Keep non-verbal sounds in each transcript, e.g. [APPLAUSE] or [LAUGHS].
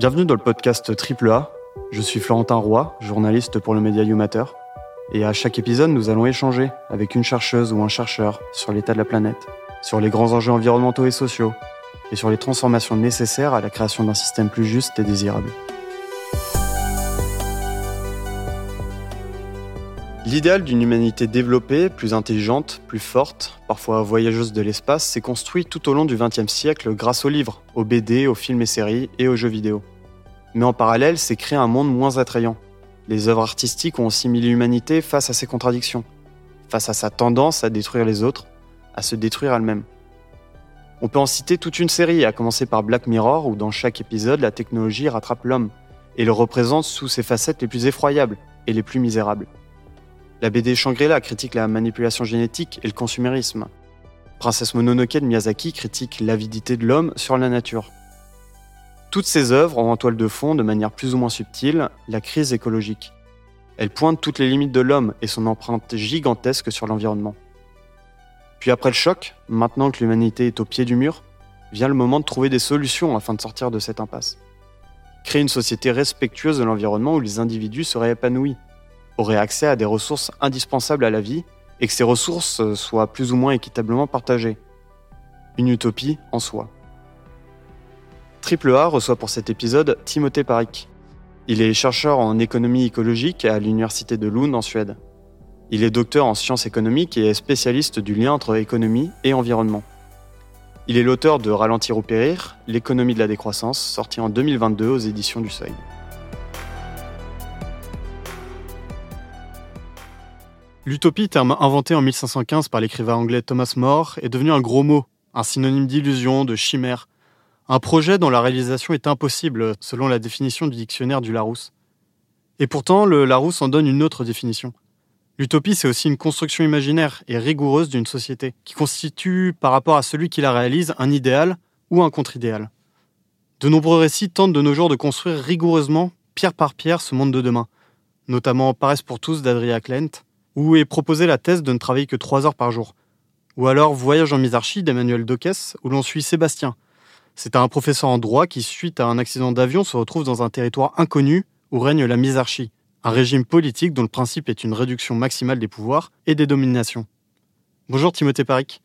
Bienvenue dans le podcast Triple A. Je suis Florentin Roy, journaliste pour le média YouMatter. Et à chaque épisode, nous allons échanger avec une chercheuse ou un chercheur sur l'état de la planète, sur les grands enjeux environnementaux et sociaux, et sur les transformations nécessaires à la création d'un système plus juste et désirable. L'idéal d'une humanité développée, plus intelligente, plus forte, parfois voyageuse de l'espace, s'est construit tout au long du XXe siècle grâce aux livres, aux BD, aux films et séries et aux jeux vidéo. Mais en parallèle, s'est créé un monde moins attrayant. Les œuvres artistiques ont aussi mis l'humanité face à ses contradictions, face à sa tendance à détruire les autres, à se détruire elle-même. On peut en citer toute une série, à commencer par Black Mirror, où dans chaque épisode, la technologie rattrape l'homme et le représente sous ses facettes les plus effroyables et les plus misérables. La BD Shangri-La critique la manipulation génétique et le consumérisme. Princesse Mononoke de Miyazaki critique l'avidité de l'homme sur la nature. Toutes ces œuvres ont en toile de fond, de manière plus ou moins subtile, la crise écologique. Elles pointent toutes les limites de l'homme et son empreinte gigantesque sur l'environnement. Puis après le choc, maintenant que l'humanité est au pied du mur, vient le moment de trouver des solutions afin de sortir de cette impasse. Créer une société respectueuse de l'environnement où les individus seraient épanouis, auraient accès à des ressources indispensables à la vie et que ces ressources soient plus ou moins équitablement partagées. Une utopie en soi. Triple A reçoit pour cet épisode Timothée Parik. Il est chercheur en économie écologique à l'université de Lund en Suède. Il est docteur en sciences économiques et est spécialiste du lien entre économie et environnement. Il est l'auteur de Ralentir ou périr, l'économie de la décroissance, sorti en 2022 aux éditions du Seuil. L'utopie, terme inventé en 1515 par l'écrivain anglais Thomas More, est devenu un gros mot, un synonyme d'illusion, de chimère. Un projet dont la réalisation est impossible, selon la définition du dictionnaire du Larousse. Et pourtant, le Larousse en donne une autre définition. L'utopie, c'est aussi une construction imaginaire et rigoureuse d'une société, qui constitue, par rapport à celui qui la réalise, un idéal ou un contre-idéal. De nombreux récits tentent de nos jours de construire rigoureusement, pierre par pierre, ce monde de demain, notamment Paresse pour tous d'Adria Klent, où est proposée la thèse de ne travailler que 3 heures par jour. Ou alors Voyage en misarchie d'Emmanuel Dockès, où l'on suit Sébastien. C'est un professeur en droit qui, suite à un accident d'avion, se retrouve dans un territoire inconnu où règne la misarchie, un régime politique dont le principe est une réduction maximale des pouvoirs et des dominations. Bonjour Timothée Paric.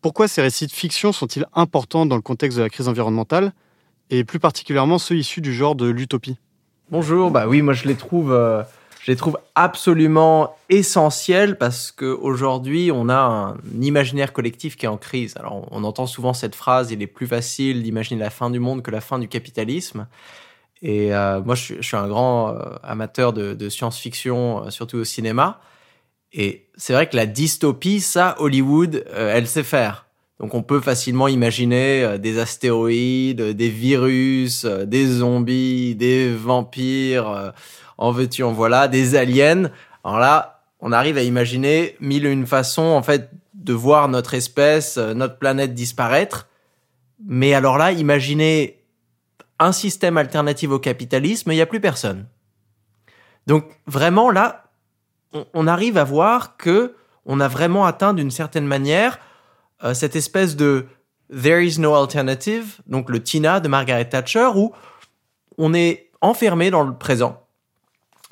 Pourquoi ces récits de fiction sont-ils importants dans le contexte de la crise environnementale, et plus particulièrement ceux issus du genre de l'utopie? Bonjour, bah oui, moi je les trouve... Euh, je les trouve absolument essentiels parce qu'aujourd'hui, on a un imaginaire collectif qui est en crise. Alors, on entend souvent cette phrase, il est plus facile d'imaginer la fin du monde que la fin du capitalisme. Et euh, moi, je, suis un grand euh, amateur de, science-fiction, euh, surtout au cinéma. Et c'est vrai que la dystopie, ça, Hollywood, elle sait faire. Donc on peut facilement imaginer des astéroïdes, des virus, des zombies, des vampires en veux-tu, en voilà, des aliens. Alors là, on arrive à imaginer mille et une façons, en fait, de voir notre espèce, euh, notre planète disparaître. Mais alors là, imaginez un système alternatif au capitalisme, il n'y a plus personne. Donc vraiment là, on, arrive à voir que on a vraiment atteint d'une certaine manière euh, cette espèce de there is no alternative, donc le Tina de Margaret Thatcher, où on est enfermé dans le présent.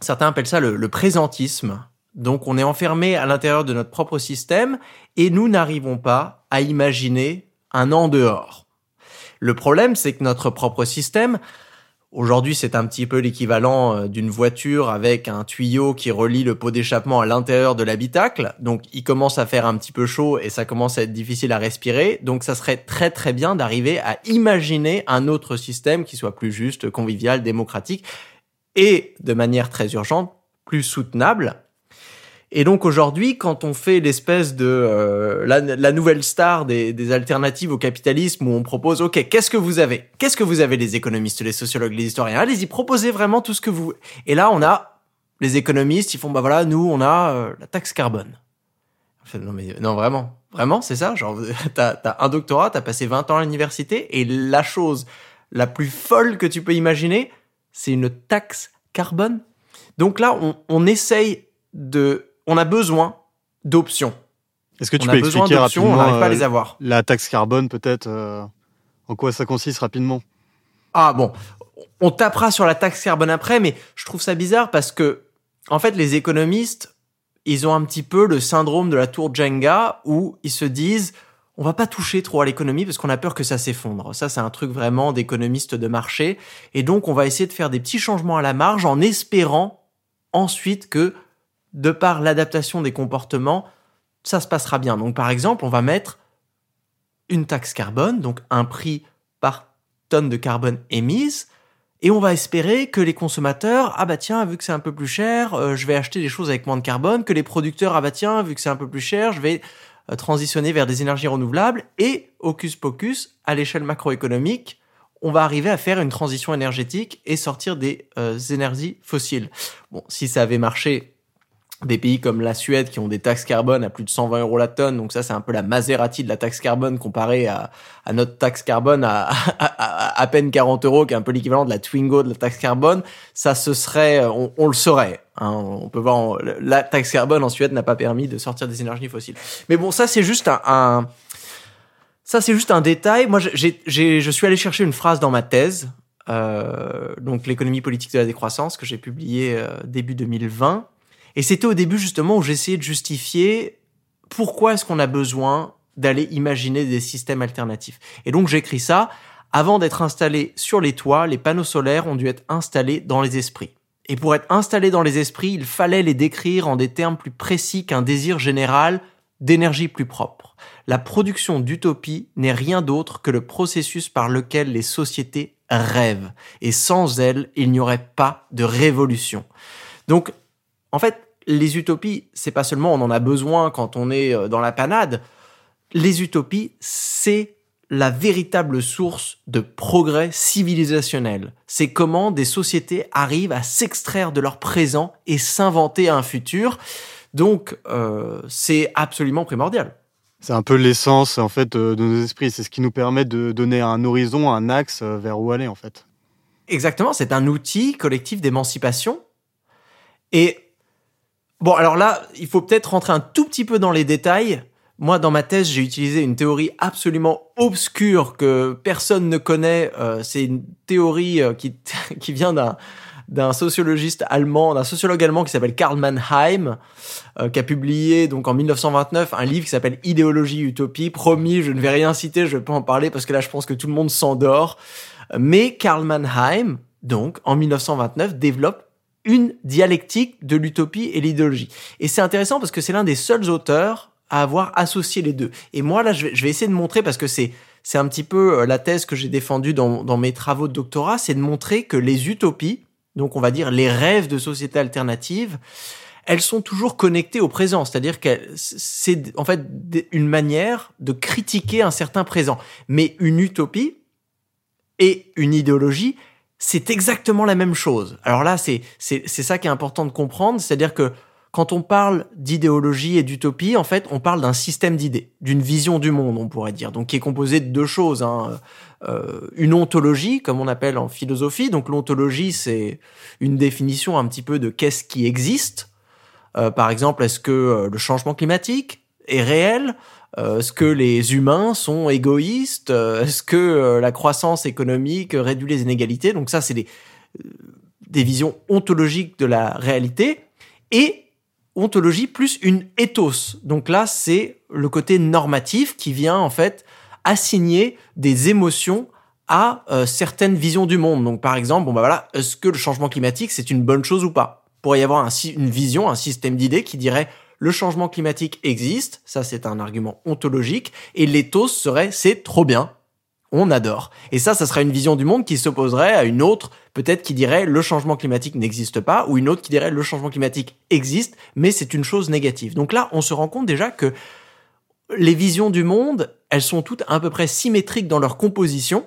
Certains appellent ça le, présentisme. Donc on est enfermé à l'intérieur de notre propre système et nous n'arrivons pas à imaginer un en dehors. Le problème, c'est que notre propre système, aujourd'hui c'est un petit peu l'équivalent euh, d'une voiture avec un tuyau qui relie le pot d'échappement à l'intérieur de l'habitacle. Donc il commence à faire un petit peu chaud et ça commence à être difficile à respirer. Donc ça serait très très bien d'arriver à imaginer un autre système qui soit plus juste, convivial, démocratique et de manière très urgente, plus soutenable. Et donc aujourd'hui, quand on fait l'espèce de euh, la, nouvelle star des, alternatives au capitalisme, où on propose, ok, qu'est-ce que vous avez? Qu'est-ce que vous avez les économistes, les sociologues, les historiens? Allez-y, proposez vraiment tout ce que vous. Et là, on a les économistes, ils font, bah voilà, nous, on a euh, la taxe carbone. non mais non vraiment, vraiment, c'est ça? Genre, [LAUGHS] t'as as un doctorat, t'as passé 20 ans à l'université, et la chose la plus folle que tu peux imaginer, c'est une taxe carbone. Donc là, on, essaye de, on a besoin d'options. Est-ce que tu peux expliquer rapidement on n'arrive pas à les euh, avoir. la taxe carbone peut-être euh, en quoi ça consiste rapidement? Ah bon, on tapera sur la taxe carbone après, mais je trouve ça bizarre parce que, en fait, les économistes, ils ont un petit peu le syndrome de la tour Jenga où ils se disent, on va pas toucher trop à l'économie parce qu'on a peur que ça s'effondre. Ça, c'est un truc vraiment d'économistes de marché. Et donc, on va essayer de faire des petits changements à la marge en espérant ensuite que, de par l'adaptation des comportements, ça se passera bien. Donc, par exemple, on va mettre une taxe carbone, donc un prix par tonne de carbone émise, et on va espérer que les consommateurs, ah bah tiens, vu que c'est un peu plus cher, euh, je vais acheter des choses avec moins de carbone, que les producteurs, ah bah tiens, vu que c'est un peu plus cher, je vais euh, transitionner vers des énergies renouvelables et hocus pocus, à l'échelle macroéconomique, on va arriver à faire une transition énergétique et sortir des euh, énergies fossiles. Bon, si ça avait marché, des pays comme la Suède qui ont des taxes carbone à plus de 120 euros la tonne, donc ça c'est un peu la Maserati de la taxe carbone comparée à, notre taxe carbone à, à, peine 40 euros, qui est un peu l'équivalent de la Twingo de la taxe carbone, ça ce serait, on, le saurait. Hein, on peut voir, la taxe carbone en Suède n'a pas permis de sortir des énergies fossiles. Mais bon, ça c'est juste un, un ça c'est juste un détail. Moi, j'ai, je suis allé chercher une phrase dans ma thèse, euh, donc l'économie politique de la décroissance que j'ai publiée euh, début 2020 et c'était au début justement où j'essayais de justifier pourquoi est-ce qu'on a besoin d'aller imaginer des systèmes alternatifs. Et donc j'écris ça, avant d'être installés sur les toits, les panneaux solaires ont dû être installés dans les esprits. Et pour être installés dans les esprits, il fallait les décrire en des termes plus précis qu'un désir général d'énergie plus propre. La production d'utopie n'est rien d'autre que le processus par lequel les sociétés rêvent. Et sans elle, il n'y aurait pas de révolution. Donc en fait, les utopies, c'est pas seulement on en a besoin quand on est euh, dans la panade. Les utopies, c'est la véritable source de progrès civilisationnel. C'est comment des sociétés arrivent à s'extraire de leur présent et s'inventer un futur. Donc, euh, c'est absolument primordial. C'est un peu l'essence en fait de nos esprits. C'est ce qui nous permet de donner un horizon, un axe euh, vers où aller en fait. Exactement. C'est un outil collectif d'émancipation. Et Bon, alors là, il faut peut-être rentrer un tout petit peu dans les détails. Moi, dans ma thèse, j'ai utilisé une théorie absolument obscure que personne ne connaît. Euh, c'est une théorie euh, qui, [LAUGHS] qui vient d'un d'un sociologiste allemand, d'un sociologue allemand qui s'appelle Karl Mannheim, euh, qui a publié donc en 1929 un livre qui s'appelle Idéologie Utopie. Promis, je ne vais rien citer, je vais pas en parler parce que là, je pense que tout le monde s'endort. Mais Karl Mannheim, donc en 1929, développe une dialectique de l'utopie et l'idéologie. Et c'est intéressant parce que c'est l'un des seuls auteurs à avoir associé les deux. Et moi, là, je vais, essayer de montrer, parce que c'est, c'est un petit peu euh, la thèse que j'ai défendue dans, dans mes travaux de doctorat, c'est de montrer que les utopies, donc on va dire les rêves de sociétés alternatives, elles sont toujours connectées au présent. C'est-à-dire que c'est en fait une manière de critiquer un certain présent. Mais une utopie et une idéologie, c'est exactement la même chose. Alors là, c'est c'est ça qui est important de comprendre, c'est-à-dire que quand on parle d'idéologie et d'utopie, en fait, on parle d'un système d'idées, d'une vision du monde, on pourrait dire, donc qui est composé de deux choses. Hein. Euh, une ontologie, comme on appelle en philosophie. Donc l'ontologie, c'est une définition un petit peu de qu'est-ce qui existe. Euh, par exemple, est-ce que euh, le changement climatique est réel? Est-ce que les humains sont égoïstes? Euh, Est-ce que euh, la croissance économique réduit les inégalités? Donc ça, c'est des, des visions ontologiques de la réalité. Et ontologie plus une ethos. Donc là, c'est le côté normatif qui vient en fait assigner des émotions à certaines visions du monde. Donc par exemple, bon bah voilà, est-ce que le changement climatique c'est une bonne chose ou pas? Pourrait y avoir un, une vision, un système d'idées qui dirait le changement climatique existe, ça c'est un argument ontologique, et l'éthos serait c'est trop bien, on adore. Et ça, ça serait une vision du monde qui s'opposerait à une autre, peut-être qui dirait le changement climatique n'existe pas, ou une autre qui dirait le changement climatique existe, mais c'est une chose négative. Donc là, on se rend compte déjà que les visions du monde, elles sont toutes à peu près symétriques dans leur composition,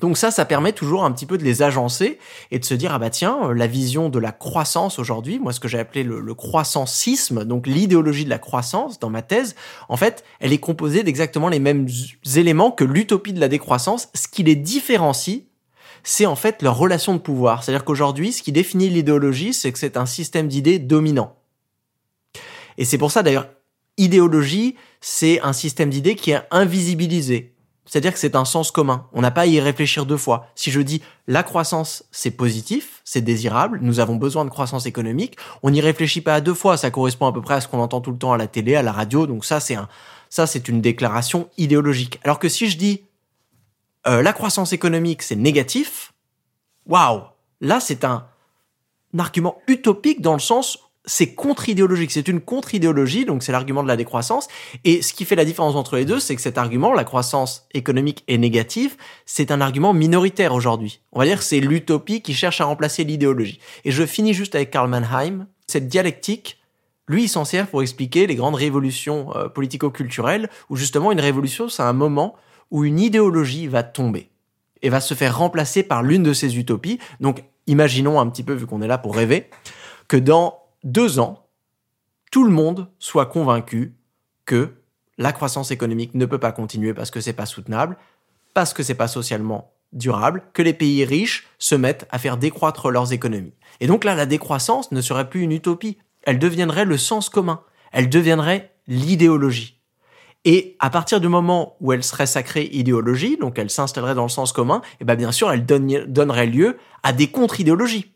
donc ça, ça permet toujours un petit peu de les agencer et de se dire ah bah tiens, euh, la vision de la croissance aujourd'hui, moi ce que j'ai appelé le, le croissancisme, donc l'idéologie de la croissance dans ma thèse, en fait, elle est composée d'exactement les mêmes éléments que l'utopie de la décroissance. Ce qui les différencie, c'est en fait leur relation de pouvoir. C'est-à-dire qu'aujourd'hui, ce qui définit l'idéologie, c'est que c'est un système d'idées dominant. Et c'est pour ça d'ailleurs, idéologie, c'est un système d'idées qui est invisibilisé C'est-à-dire que c'est un sens commun. On n'a pas à y réfléchir deux fois. Si je dis la croissance, c'est positif, c'est désirable, nous avons besoin de croissance économique, on n'y réfléchit pas à deux fois. Ça correspond à peu près à ce qu'on entend tout le temps à la télé, à la radio. Donc ça, c'est un, ça, c'est une déclaration idéologique. Alors que si je dis euh, la croissance économique, c'est négatif, waouh, là, c'est un, un argument utopique dans le sens c'est contre-idéologique, c'est une contre-idéologie, donc c'est l'argument de la décroissance. Et ce qui fait la différence entre les deux, c'est que cet argument, la croissance économique est négative, c'est un argument minoritaire aujourd'hui. On va dire que c'est l'utopie qui cherche à remplacer l'idéologie. Et je finis juste avec Karl Mannheim. Cette dialectique, lui, il s'en sert pour expliquer les grandes révolutions euh, politico-culturelles, où justement une révolution, c'est un moment où une idéologie va tomber et va se faire remplacer par l'une de ces utopies. Donc, imaginons un petit peu, vu qu'on est là pour rêver, que dans deux ans, tout le monde soit convaincu que la croissance économique ne peut pas continuer parce que c'est pas soutenable, parce que c'est pas socialement durable, que les pays riches se mettent à faire décroître leurs économies. Et donc là, la décroissance ne serait plus une utopie, elle deviendrait le sens commun, elle deviendrait l'idéologie. Et à partir du moment où elle serait sacrée idéologie, donc elle s'installerait dans le sens commun, et eh bien bien sûr, elle donnerait lieu à des contre-idéologies.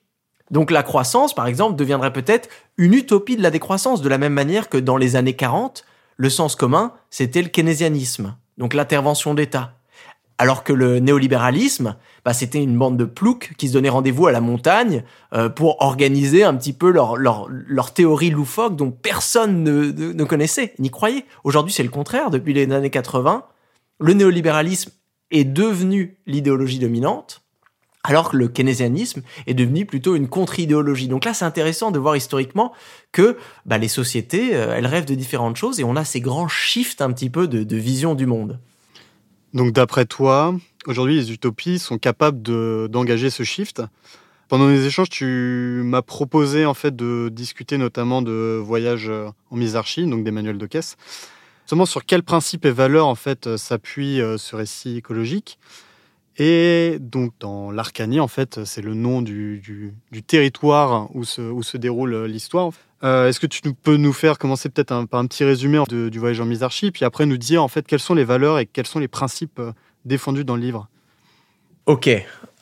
Donc la croissance, par exemple, deviendrait peut-être une utopie de la décroissance, de la même manière que dans les années 40, le sens commun, c'était le keynésianisme, donc l'intervention d'État. Alors que le néolibéralisme, bah, c'était une bande de ploucs qui se donnaient rendez-vous à la montagne euh, pour organiser un petit peu leur, leur, leur théorie loufoque dont personne ne, ne connaissait, n'y croyait. Aujourd'hui, c'est le contraire. Depuis les années 80, le néolibéralisme est devenu l'idéologie dominante alors que le keynésianisme est devenu plutôt une contre-idéologie. Donc là, c'est intéressant de voir historiquement que bah, les sociétés, euh, elles rêvent de différentes choses et on a ces grands shifts un petit peu de, vision du monde. Donc d'après toi, aujourd'hui, les utopies sont capables d'engager ce shift? Pendant les échanges, tu m'as proposé en fait de discuter notamment de voyages en misarchie, donc d'Emmanuel Decaisse. Seulement sur quels principes et valeurs en fait s'appuie euh, ce récit écologique? Et donc, dans l'Arcanie, en fait, c'est le nom du, territoire où se, où se déroule l'histoire. Euh, est-ce que tu peux nous faire commencer peut-être par un petit résumé du voyage en Misarchie, puis après nous dire en fait quelles sont les valeurs et quels sont les principes euh, défendus dans le livre? Ok,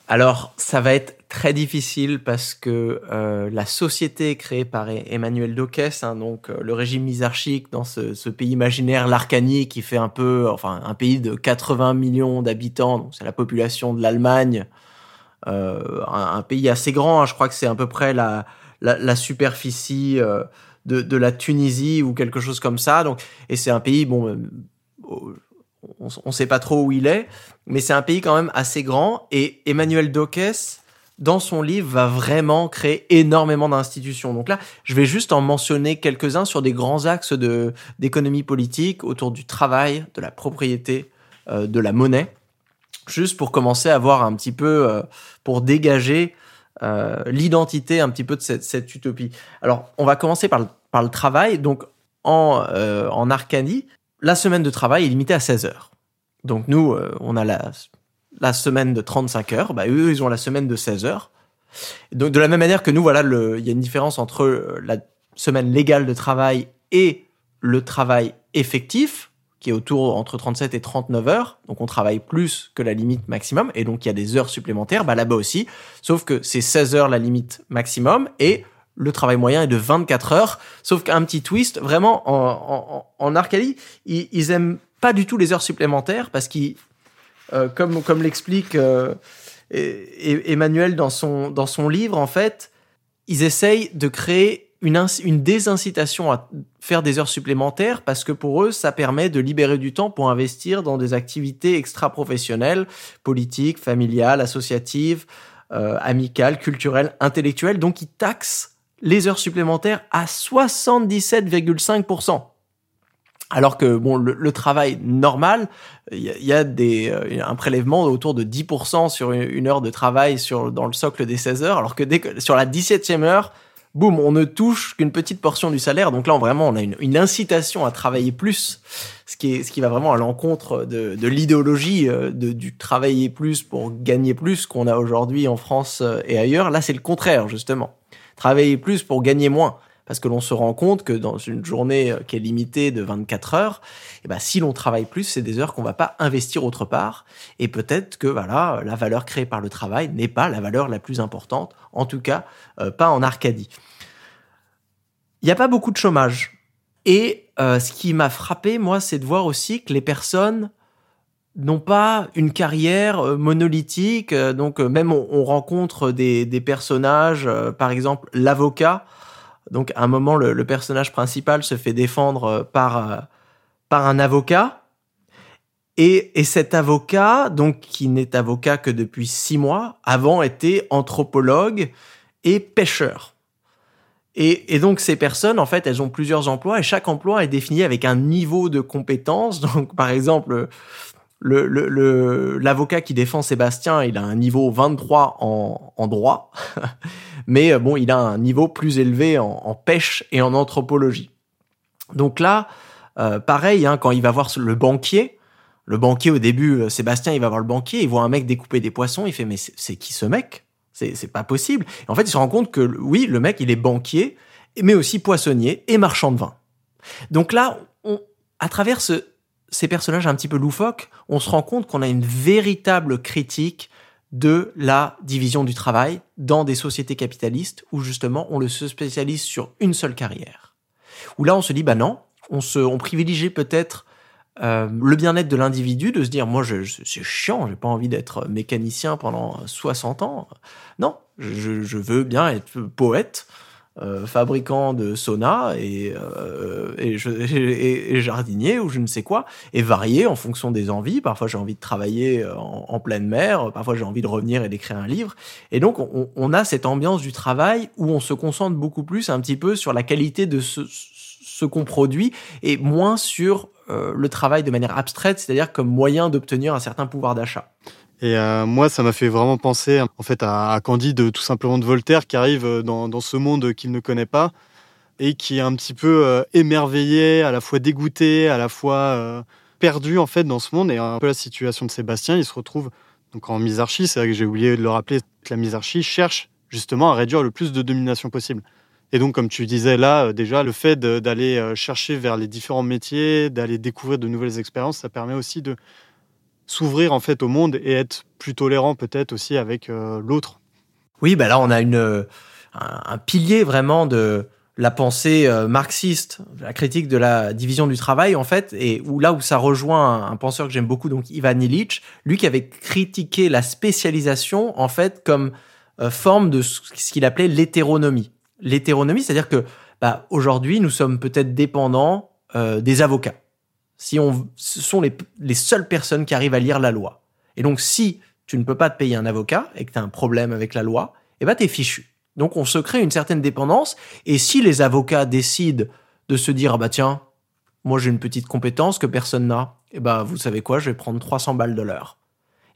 alors, ça va être très difficile parce que euh, la société créée par e-, Emmanuel Dockès, hein, donc euh, le régime misarchique dans ce, pays imaginaire, l'Arcanie, qui fait un peu, enfin, un pays de 80 millions d'habitants, donc c'est la population de l'Allemagne, euh, un, pays assez grand, hein, je crois que c'est à peu près la, la, superficie de, de, la Tunisie ou quelque chose comme ça. Donc, et c'est un pays, bon, on ne sait pas trop où il est, mais c'est un pays quand même assez grand. Et Emmanuel Dockès, dans son livre, va vraiment créer énormément d'institutions. Donc là, je vais juste en mentionner quelques-uns sur des grands axes de d'économie politique autour du travail, de la propriété, euh, de la monnaie, juste pour commencer à voir un petit peu, euh, pour dégager euh, l'identité un petit peu de cette, utopie. Alors, on va commencer par le, par le travail. Donc, en, en Arcanie, la semaine de travail est limitée à 16 heures. Donc nous, euh, on a la, la semaine de 35 heures, bah, eux, ils ont la semaine de 16 heures. Donc de la même manière que nous, voilà, il y a une différence entre euh, la semaine légale de travail et le travail effectif, qui est autour entre 37 et 39 heures. Donc on travaille plus que la limite maximum, et donc il y a des heures supplémentaires, bah, là-bas aussi. Sauf que c'est 16 heures la limite maximum, et le travail moyen est de 24 heures, sauf qu'un petit twist, vraiment, en, en, Arcadie, ils, ils, aiment pas du tout les heures supplémentaires parce qu'ils, euh, comme, comme l'explique euh, Emmanuel dans son, dans son livre, en fait, ils essayent de créer une, une désincitation à faire des heures supplémentaires parce que pour eux, ça permet de libérer du temps pour investir dans des activités extra-professionnelles, politiques, familiales, associatives, euh, amicales, culturelles, intellectuelles. Donc, ils taxent les heures supplémentaires à 77,5%. Alors que bon, le, travail normal, il y, a des euh, un prélèvement autour de 10% sur une, heure de travail sur dans le socle des 16 heures, alors que dès que sur la 17e heure, boum, on ne touche qu'une petite portion du salaire. Donc là, vraiment, on a une, incitation à travailler plus, ce qui est ce qui va vraiment à l'encontre de, de l'idéologie euh, du travailler plus pour gagner plus qu'on a aujourd'hui en France euh, et ailleurs. Là, c'est le contraire justement travailler plus pour gagner moins. parce que l'on se rend compte que dans une journée euh, qui est limitée de 24 heures, eh ben, si l'on travaille plus, c'est des heures qu'on va pas investir autre part, et peut-être que voilà, la valeur créée par le travail n'est pas la valeur la plus importante, en tout cas euh, pas en Arcadie. Il n'y a pas beaucoup de chômage. Et euh, ce qui m'a frappé, moi, c'est de voir aussi que les personnes n'ont pas une carrière monolithique. Donc même on, rencontre des, personnages, par exemple l'avocat, donc, à un moment, le, personnage principal se fait défendre euh, par, euh, par un avocat. Et, et, cet avocat, donc qui n'est avocat que depuis six mois, avant était anthropologue et pêcheur. Et, et, donc ces personnes, en fait, elles ont plusieurs emplois et chaque emploi est défini avec un niveau de compétence. [LAUGHS] Donc par exemple, le, l'avocat qui défend Sébastien, il a un niveau 23 en, en droit, [LAUGHS] mais euh, bon, il a un niveau plus élevé en, pêche et en anthropologie. Donc là, euh, pareil, hein, quand il va voir le banquier, le banquier au début, euh, Sébastien, il va voir le banquier, il voit un mec découper des poissons, il fait mais c'est qui ce mec? C'est pas possible. en fait, il se rend compte que oui, le mec, il est banquier, mais aussi poissonnier et marchand de vin. Donc là, on, à travers ce, ces personnages un petit peu loufoques, on se rend compte qu'on a une véritable critique de la division du travail dans des sociétés capitalistes où justement on se spécialise sur une seule carrière. Où là on se dit bah non, on se, privilégie peut-être euh, le bien-être de l'individu, de se dire moi je, c'est chiant, j'ai pas envie d'être mécanicien pendant 60 ans. Non, je veux bien être poète, euh, fabricant de sauna et, euh, et, jardinier ou je ne sais quoi, et varié en fonction des envies. Parfois j'ai envie de travailler en, en, pleine mer, parfois j'ai envie de revenir et d'écrire un livre. Et donc on, a cette ambiance du travail où on se concentre beaucoup plus un petit peu sur la qualité de ce, ce qu'on produit et moins sur euh, le travail de manière abstraite, c'est-à-dire comme moyen d'obtenir un certain pouvoir d'achat. Et euh, moi, ça m'a fait vraiment penser en fait à, Candide, tout simplement de Voltaire, qui arrive euh, dans, ce monde qu'il ne connaît pas et qui est un petit peu euh, émerveillé, à la fois dégoûté, à la fois perdu en fait dans ce monde. Et un peu la situation de Sébastien, il se retrouve donc en misarchie. C'est vrai que j'ai oublié de le rappeler que la misarchie cherche justement à réduire le plus de domination possible. Et donc, comme tu disais là, déjà, le fait d'aller chercher vers les différents métiers, d'aller découvrir de nouvelles expériences, ça permet aussi de s'ouvrir en fait au monde et être plus tolérant peut-être aussi avec euh, l'autre. Oui, bah là on a une un, pilier vraiment de la pensée euh, marxiste, la critique de la division du travail en fait, et où là où ça rejoint un, penseur que j'aime beaucoup, donc Ivan Illich, lui qui avait critiqué la spécialisation en fait comme euh, forme de ce qu'il appelait l'hétéronomie. L'hétéronomie, c'est-à-dire que bah, aujourd'hui nous sommes peut-être dépendants des avocats si on, ce sont les, les seules personnes qui arrivent à lire la loi. Et donc, si tu ne peux pas te payer un avocat et que tu as un problème avec la loi, eh ben, t'es fichu. Donc, on se crée une certaine dépendance. Et si les avocats décident de se dire, ah bah tiens, moi j'ai une petite compétence que personne n'a, eh ben, vous savez quoi, je vais prendre 300 balles de l'heure.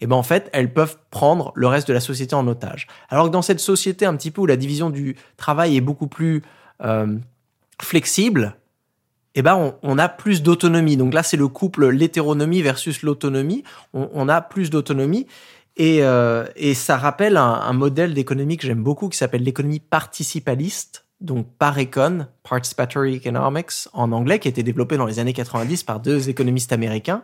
Et ben, en fait, elles peuvent prendre le reste de la société en otage. Alors que dans cette société un petit peu où la division du travail est beaucoup plus euh, flexible, eh ben on, a plus d'autonomie. Donc là, c'est le couple l'hétéronomie versus l'autonomie. On, a plus d'autonomie. Et, euh, ça rappelle un, modèle d'économie que j'aime beaucoup qui s'appelle l'économie participaliste, donc par Econ, Participatory Economics en anglais, qui a été développé dans les années 90 par deux économistes américains,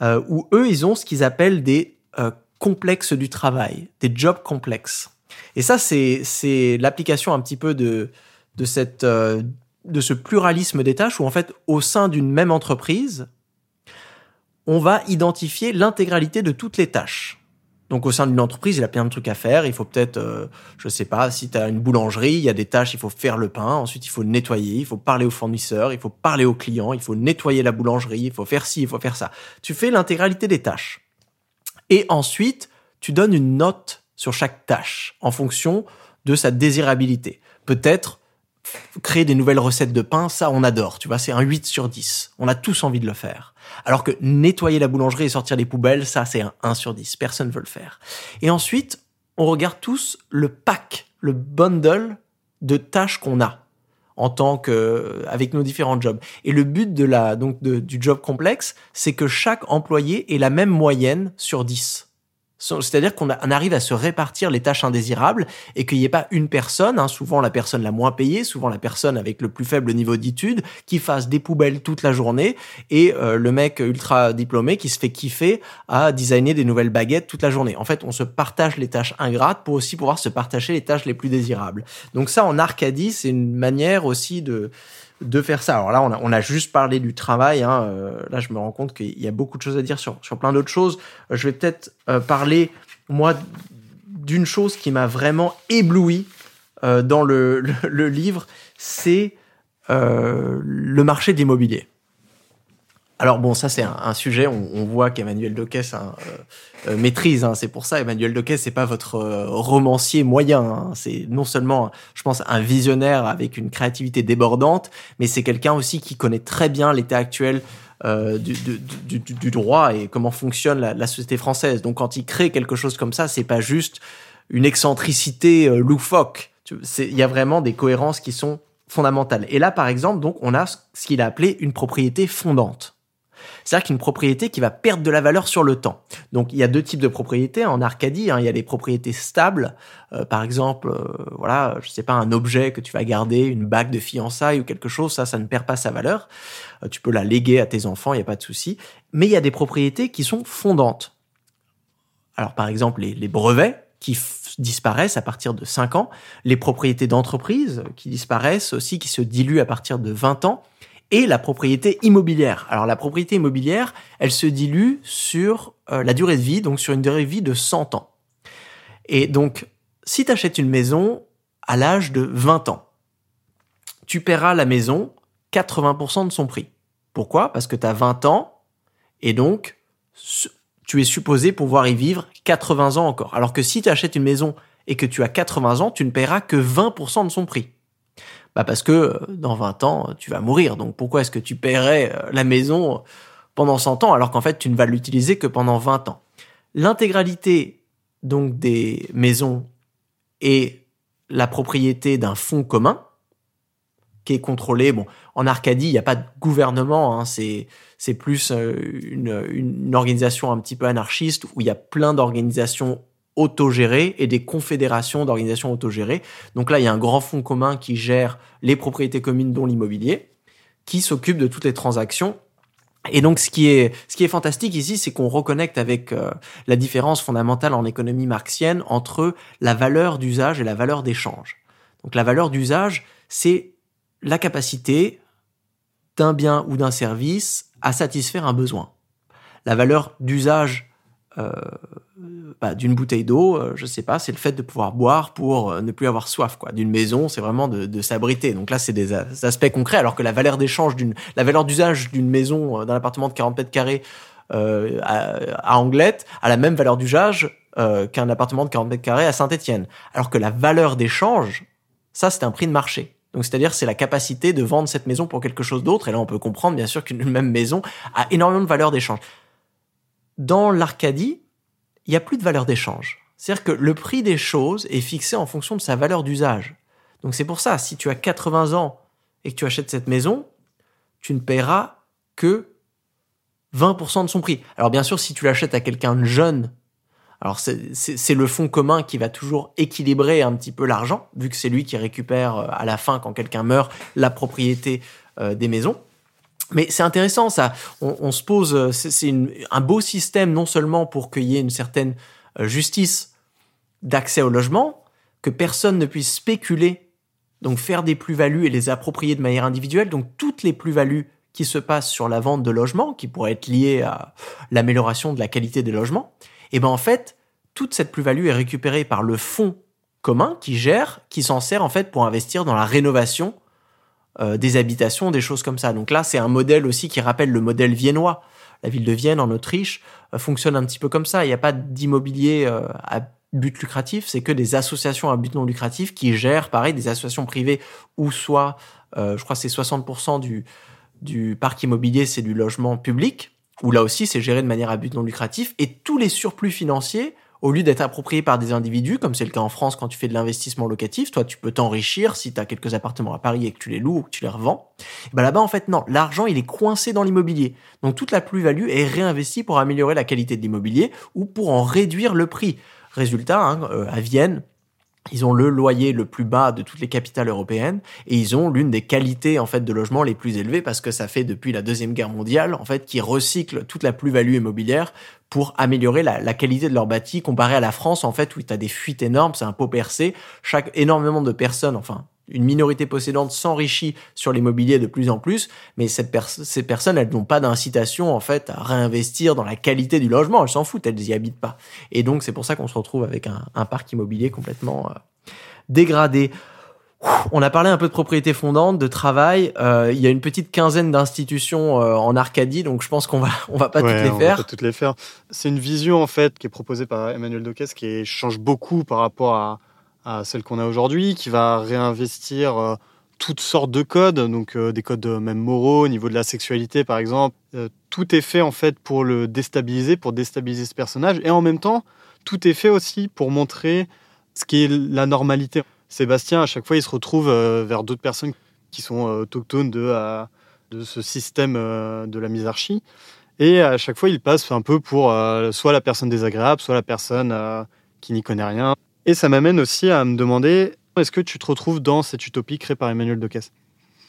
euh, où eux, ils ont ce qu'ils appellent des euh, complexes du travail, des jobs complexes. Et ça, c'est l'application un petit peu de cette de ce pluralisme des tâches où en fait au sein d'une même entreprise, on va identifier l'intégralité de toutes les tâches. Donc au sein d'une entreprise, il y a plein de trucs à faire. Il faut peut-être, euh, je sais pas, si tu as une boulangerie, il y a des tâches, il faut faire le pain, ensuite il faut nettoyer, il faut parler aux fournisseurs, il faut parler aux clients, il faut nettoyer la boulangerie, il faut faire ci, il faut faire ça. Tu fais l'intégralité des tâches. Et ensuite, tu donnes une note sur chaque tâche en fonction de sa désirabilité. Peut-être créer des nouvelles recettes de pain, ça on adore, tu vois, c'est un 8 sur 10. On a tous envie de le faire. Alors que nettoyer la boulangerie et sortir les poubelles, ça c'est un 1 sur 10, personne ne veut le faire. Et ensuite, on regarde tous le pack, le bundle de tâches qu'on a en tant que avec nos différents jobs. Et le but de la donc du job complexe, c'est que chaque employé ait la même moyenne sur 10. C'est-à-dire qu'on arrive à se répartir les tâches indésirables et qu'il n'y ait pas une personne, hein, souvent la personne la moins payée, souvent la personne avec le plus faible niveau d'études, qui fasse des poubelles toute la journée et euh, le mec ultra diplômé qui se fait kiffer à designer des nouvelles baguettes toute la journée. En fait, on se partage les tâches ingrates pour aussi pouvoir se partager les tâches les plus désirables. Donc ça, en Arcadie, c'est une manière aussi de de faire ça. Alors là, on a, on a juste parlé du travail. Hein. Euh, là, je me rends compte qu'il y a beaucoup de choses à dire sur, sur plein d'autres choses. Euh, je vais peut-être euh, parler, moi, d'une chose qui m'a vraiment ébloui dans [LAUGHS] le, le, livre, c'est le marché de l'immobilier. Alors bon, ça c'est un, sujet, on, voit qu'Emmanuel Doquès hein, euh, maîtrise, hein, c'est pour ça Emmanuel Doquès c'est pas votre euh, romancier moyen, hein. c'est non seulement, je pense, un visionnaire avec une créativité débordante, mais c'est quelqu'un aussi qui connaît très bien l'état actuel euh, du, du, du, du, droit et comment fonctionne la, la, société française. Donc quand il crée quelque chose comme ça, c'est pas juste une excentricité loufoque, il y a vraiment des cohérences qui sont fondamentales. Et là, par exemple, donc on a ce qu'il a appelé une propriété fondante. C'est-à-dire qu'une propriété qui va perdre de la valeur sur le temps. Donc il y a deux types de propriétés en Arcadie. Hein. Il y a les propriétés stables, euh, par exemple, euh, voilà, je sais pas, un objet que tu vas garder, une bague de fiançailles ou quelque chose, ça, ça ne perd pas sa valeur. Euh, tu peux la léguer à tes enfants, il n'y a pas de souci. Mais il y a des propriétés qui sont fondantes. Alors par exemple les, les brevets qui disparaissent à partir de 5 ans, les propriétés d'entreprise qui disparaissent aussi, qui se diluent à partir de 20 ans, et la propriété immobilière. Alors la propriété immobilière, elle se dilue sur euh, la durée de vie, donc sur une durée de vie de 100 ans. Et donc, si tu achètes une maison à l'âge de 20 ans, tu paieras la maison 80% de son prix. Pourquoi? Parce que tu as 20 ans et donc tu es supposé pouvoir y vivre 80 ans encore. Alors que si tu achètes une maison et que tu as 80 ans, tu ne paieras que 20% de son prix. Bah parce que euh, dans 20 ans, tu vas mourir. Donc pourquoi est-ce que tu paierais euh, la maison pendant 100 ans alors qu'en fait tu ne vas l'utiliser que pendant 20 ans? L'intégralité donc des maisons est la propriété d'un fonds commun qui est contrôlé. Bon, en Arcadie, il n'y a pas de gouvernement. Hein, c'est c'est plus euh, une, une organisation un petit peu anarchiste où il y a plein d'organisations autogérées et des confédérations d'organisations autogérées. Donc là, il y a un grand fonds commun qui gère les propriétés communes, dont l'immobilier, qui s'occupe de toutes les transactions. Et donc, ce qui est, ce qui est fantastique ici, c'est qu'on reconnecte avec euh, la différence fondamentale en économie marxienne entre la valeur d'usage et la valeur d'échange. Donc, la valeur d'usage, c'est la capacité d'un bien ou d'un service à satisfaire un besoin. La valeur d'usage euh, bah, d'une bouteille d'eau, euh, je sais pas, c'est le fait de pouvoir boire pour euh, ne plus avoir soif. quoi. D'une maison, c'est vraiment de, de s'abriter. Donc là, c'est des, aspects concrets, alors que la valeur d'échange, d'une, la valeur d'usage d'une maison, d'un appartement de 40 mètres carrés à, à, Anglette, a la même valeur d'usage qu'un appartement de 40 mètres carrés à Saint-Étienne. Alors que la valeur d'échange, ça, c'est un prix de marché. Donc c'est-à-dire c'est la capacité de vendre cette maison pour quelque chose d'autre. Et là, on peut comprendre bien sûr qu'une même maison a énormément de valeur d'échange dans l'Arcadie, il n'y a plus de valeur d'échange. C'est-à-dire que le prix des choses est fixé en fonction de sa valeur d'usage. Donc c'est pour ça, si tu as 80 ans et que tu achètes cette maison, tu ne paieras que 20% de son prix. Alors bien sûr, si tu l'achètes à quelqu'un de jeune, alors c'est le fonds commun qui va toujours équilibrer un petit peu l'argent, vu que c'est lui qui récupère euh, à la fin, quand quelqu'un meurt, la propriété euh, des maisons. Mais c'est intéressant ça. On, se pose, c'est un beau système non seulement pour qu'il y ait une certaine euh, justice d'accès au logement, que personne ne puisse spéculer, donc faire des plus-values et les approprier de manière individuelle. Donc toutes les plus-values qui se passent sur la vente de logements, qui pourraient être liées à l'amélioration de la qualité des logements, et eh ben en fait toute cette plus-value est récupérée par le fonds commun qui gère, qui s'en sert en fait pour investir dans la rénovation euh, des habitations, des choses comme ça. Donc là, c'est un modèle aussi qui rappelle le modèle viennois. La ville de Vienne, en Autriche, euh, fonctionne un petit peu comme ça. Il n'y a pas d'immobilier euh, à but lucratif, c'est que des associations à but non lucratif qui gèrent, pareil, des associations privées ou soit, je crois, c'est 60% du, du parc immobilier, c'est du logement public, où là aussi, c'est géré de manière à but non lucratif, et tous les surplus financiers au lieu d'être approprié par des individus, comme c'est le cas en France quand tu fais de l'investissement locatif, toi tu peux t'enrichir si tu as quelques appartements à Paris et que tu les loues ou que tu les revends. Ben là-bas en fait non, l'argent il est coincé dans l'immobilier. Donc toute la plus-value est réinvestie pour améliorer la qualité de l'immobilier ou pour en réduire le prix. Résultat, hein, euh, à Vienne, ils ont le loyer le plus bas de toutes les capitales européennes et ils ont l'une des qualités en fait de logement les plus élevées parce que ça fait depuis la deuxième guerre mondiale en fait qu'ils recyclent toute la plus-value immobilière pour améliorer la, qualité de leur bâti comparé à la France en fait où tu as des fuites énormes, c'est un pot percé, chaque énormément de personnes enfin une minorité possédante s'enrichit sur l'immobilier de plus en plus, mais cette ces personnes, elles n'ont pas d'incitation en fait à réinvestir dans la qualité du logement, elles s'en foutent, elles y habitent pas. Et donc c'est pour ça qu'on se retrouve avec un, parc immobilier complètement euh, dégradé. On a parlé un peu de propriété fondante, de travail. Euh, il y a une petite quinzaine d'institutions euh, en Arcadie, donc je pense qu'on va on va pas toutes les on faire. Va pas toutes les faire. C'est une vision en fait qui est proposée par Emmanuel Doquès qui change beaucoup par rapport à à celle qu'on a aujourd'hui, qui va réinvestir euh, toutes sortes de codes, donc euh, des codes euh, même moraux au niveau de la sexualité par exemple. tout est fait en fait pour le déstabiliser, pour déstabiliser ce personnage, et en même temps, tout est fait aussi pour montrer ce qui est la normalité. Sébastien, à chaque fois, il se retrouve vers d'autres personnes qui sont autochtones de, de ce système de la misarchie. Et à chaque fois, il passe un peu pour soit la personne désagréable, soit la personne qui n'y connaît rien. Et ça m'amène aussi à me demander, est-ce que tu te retrouves dans cette utopie créée par Emmanuel Docas?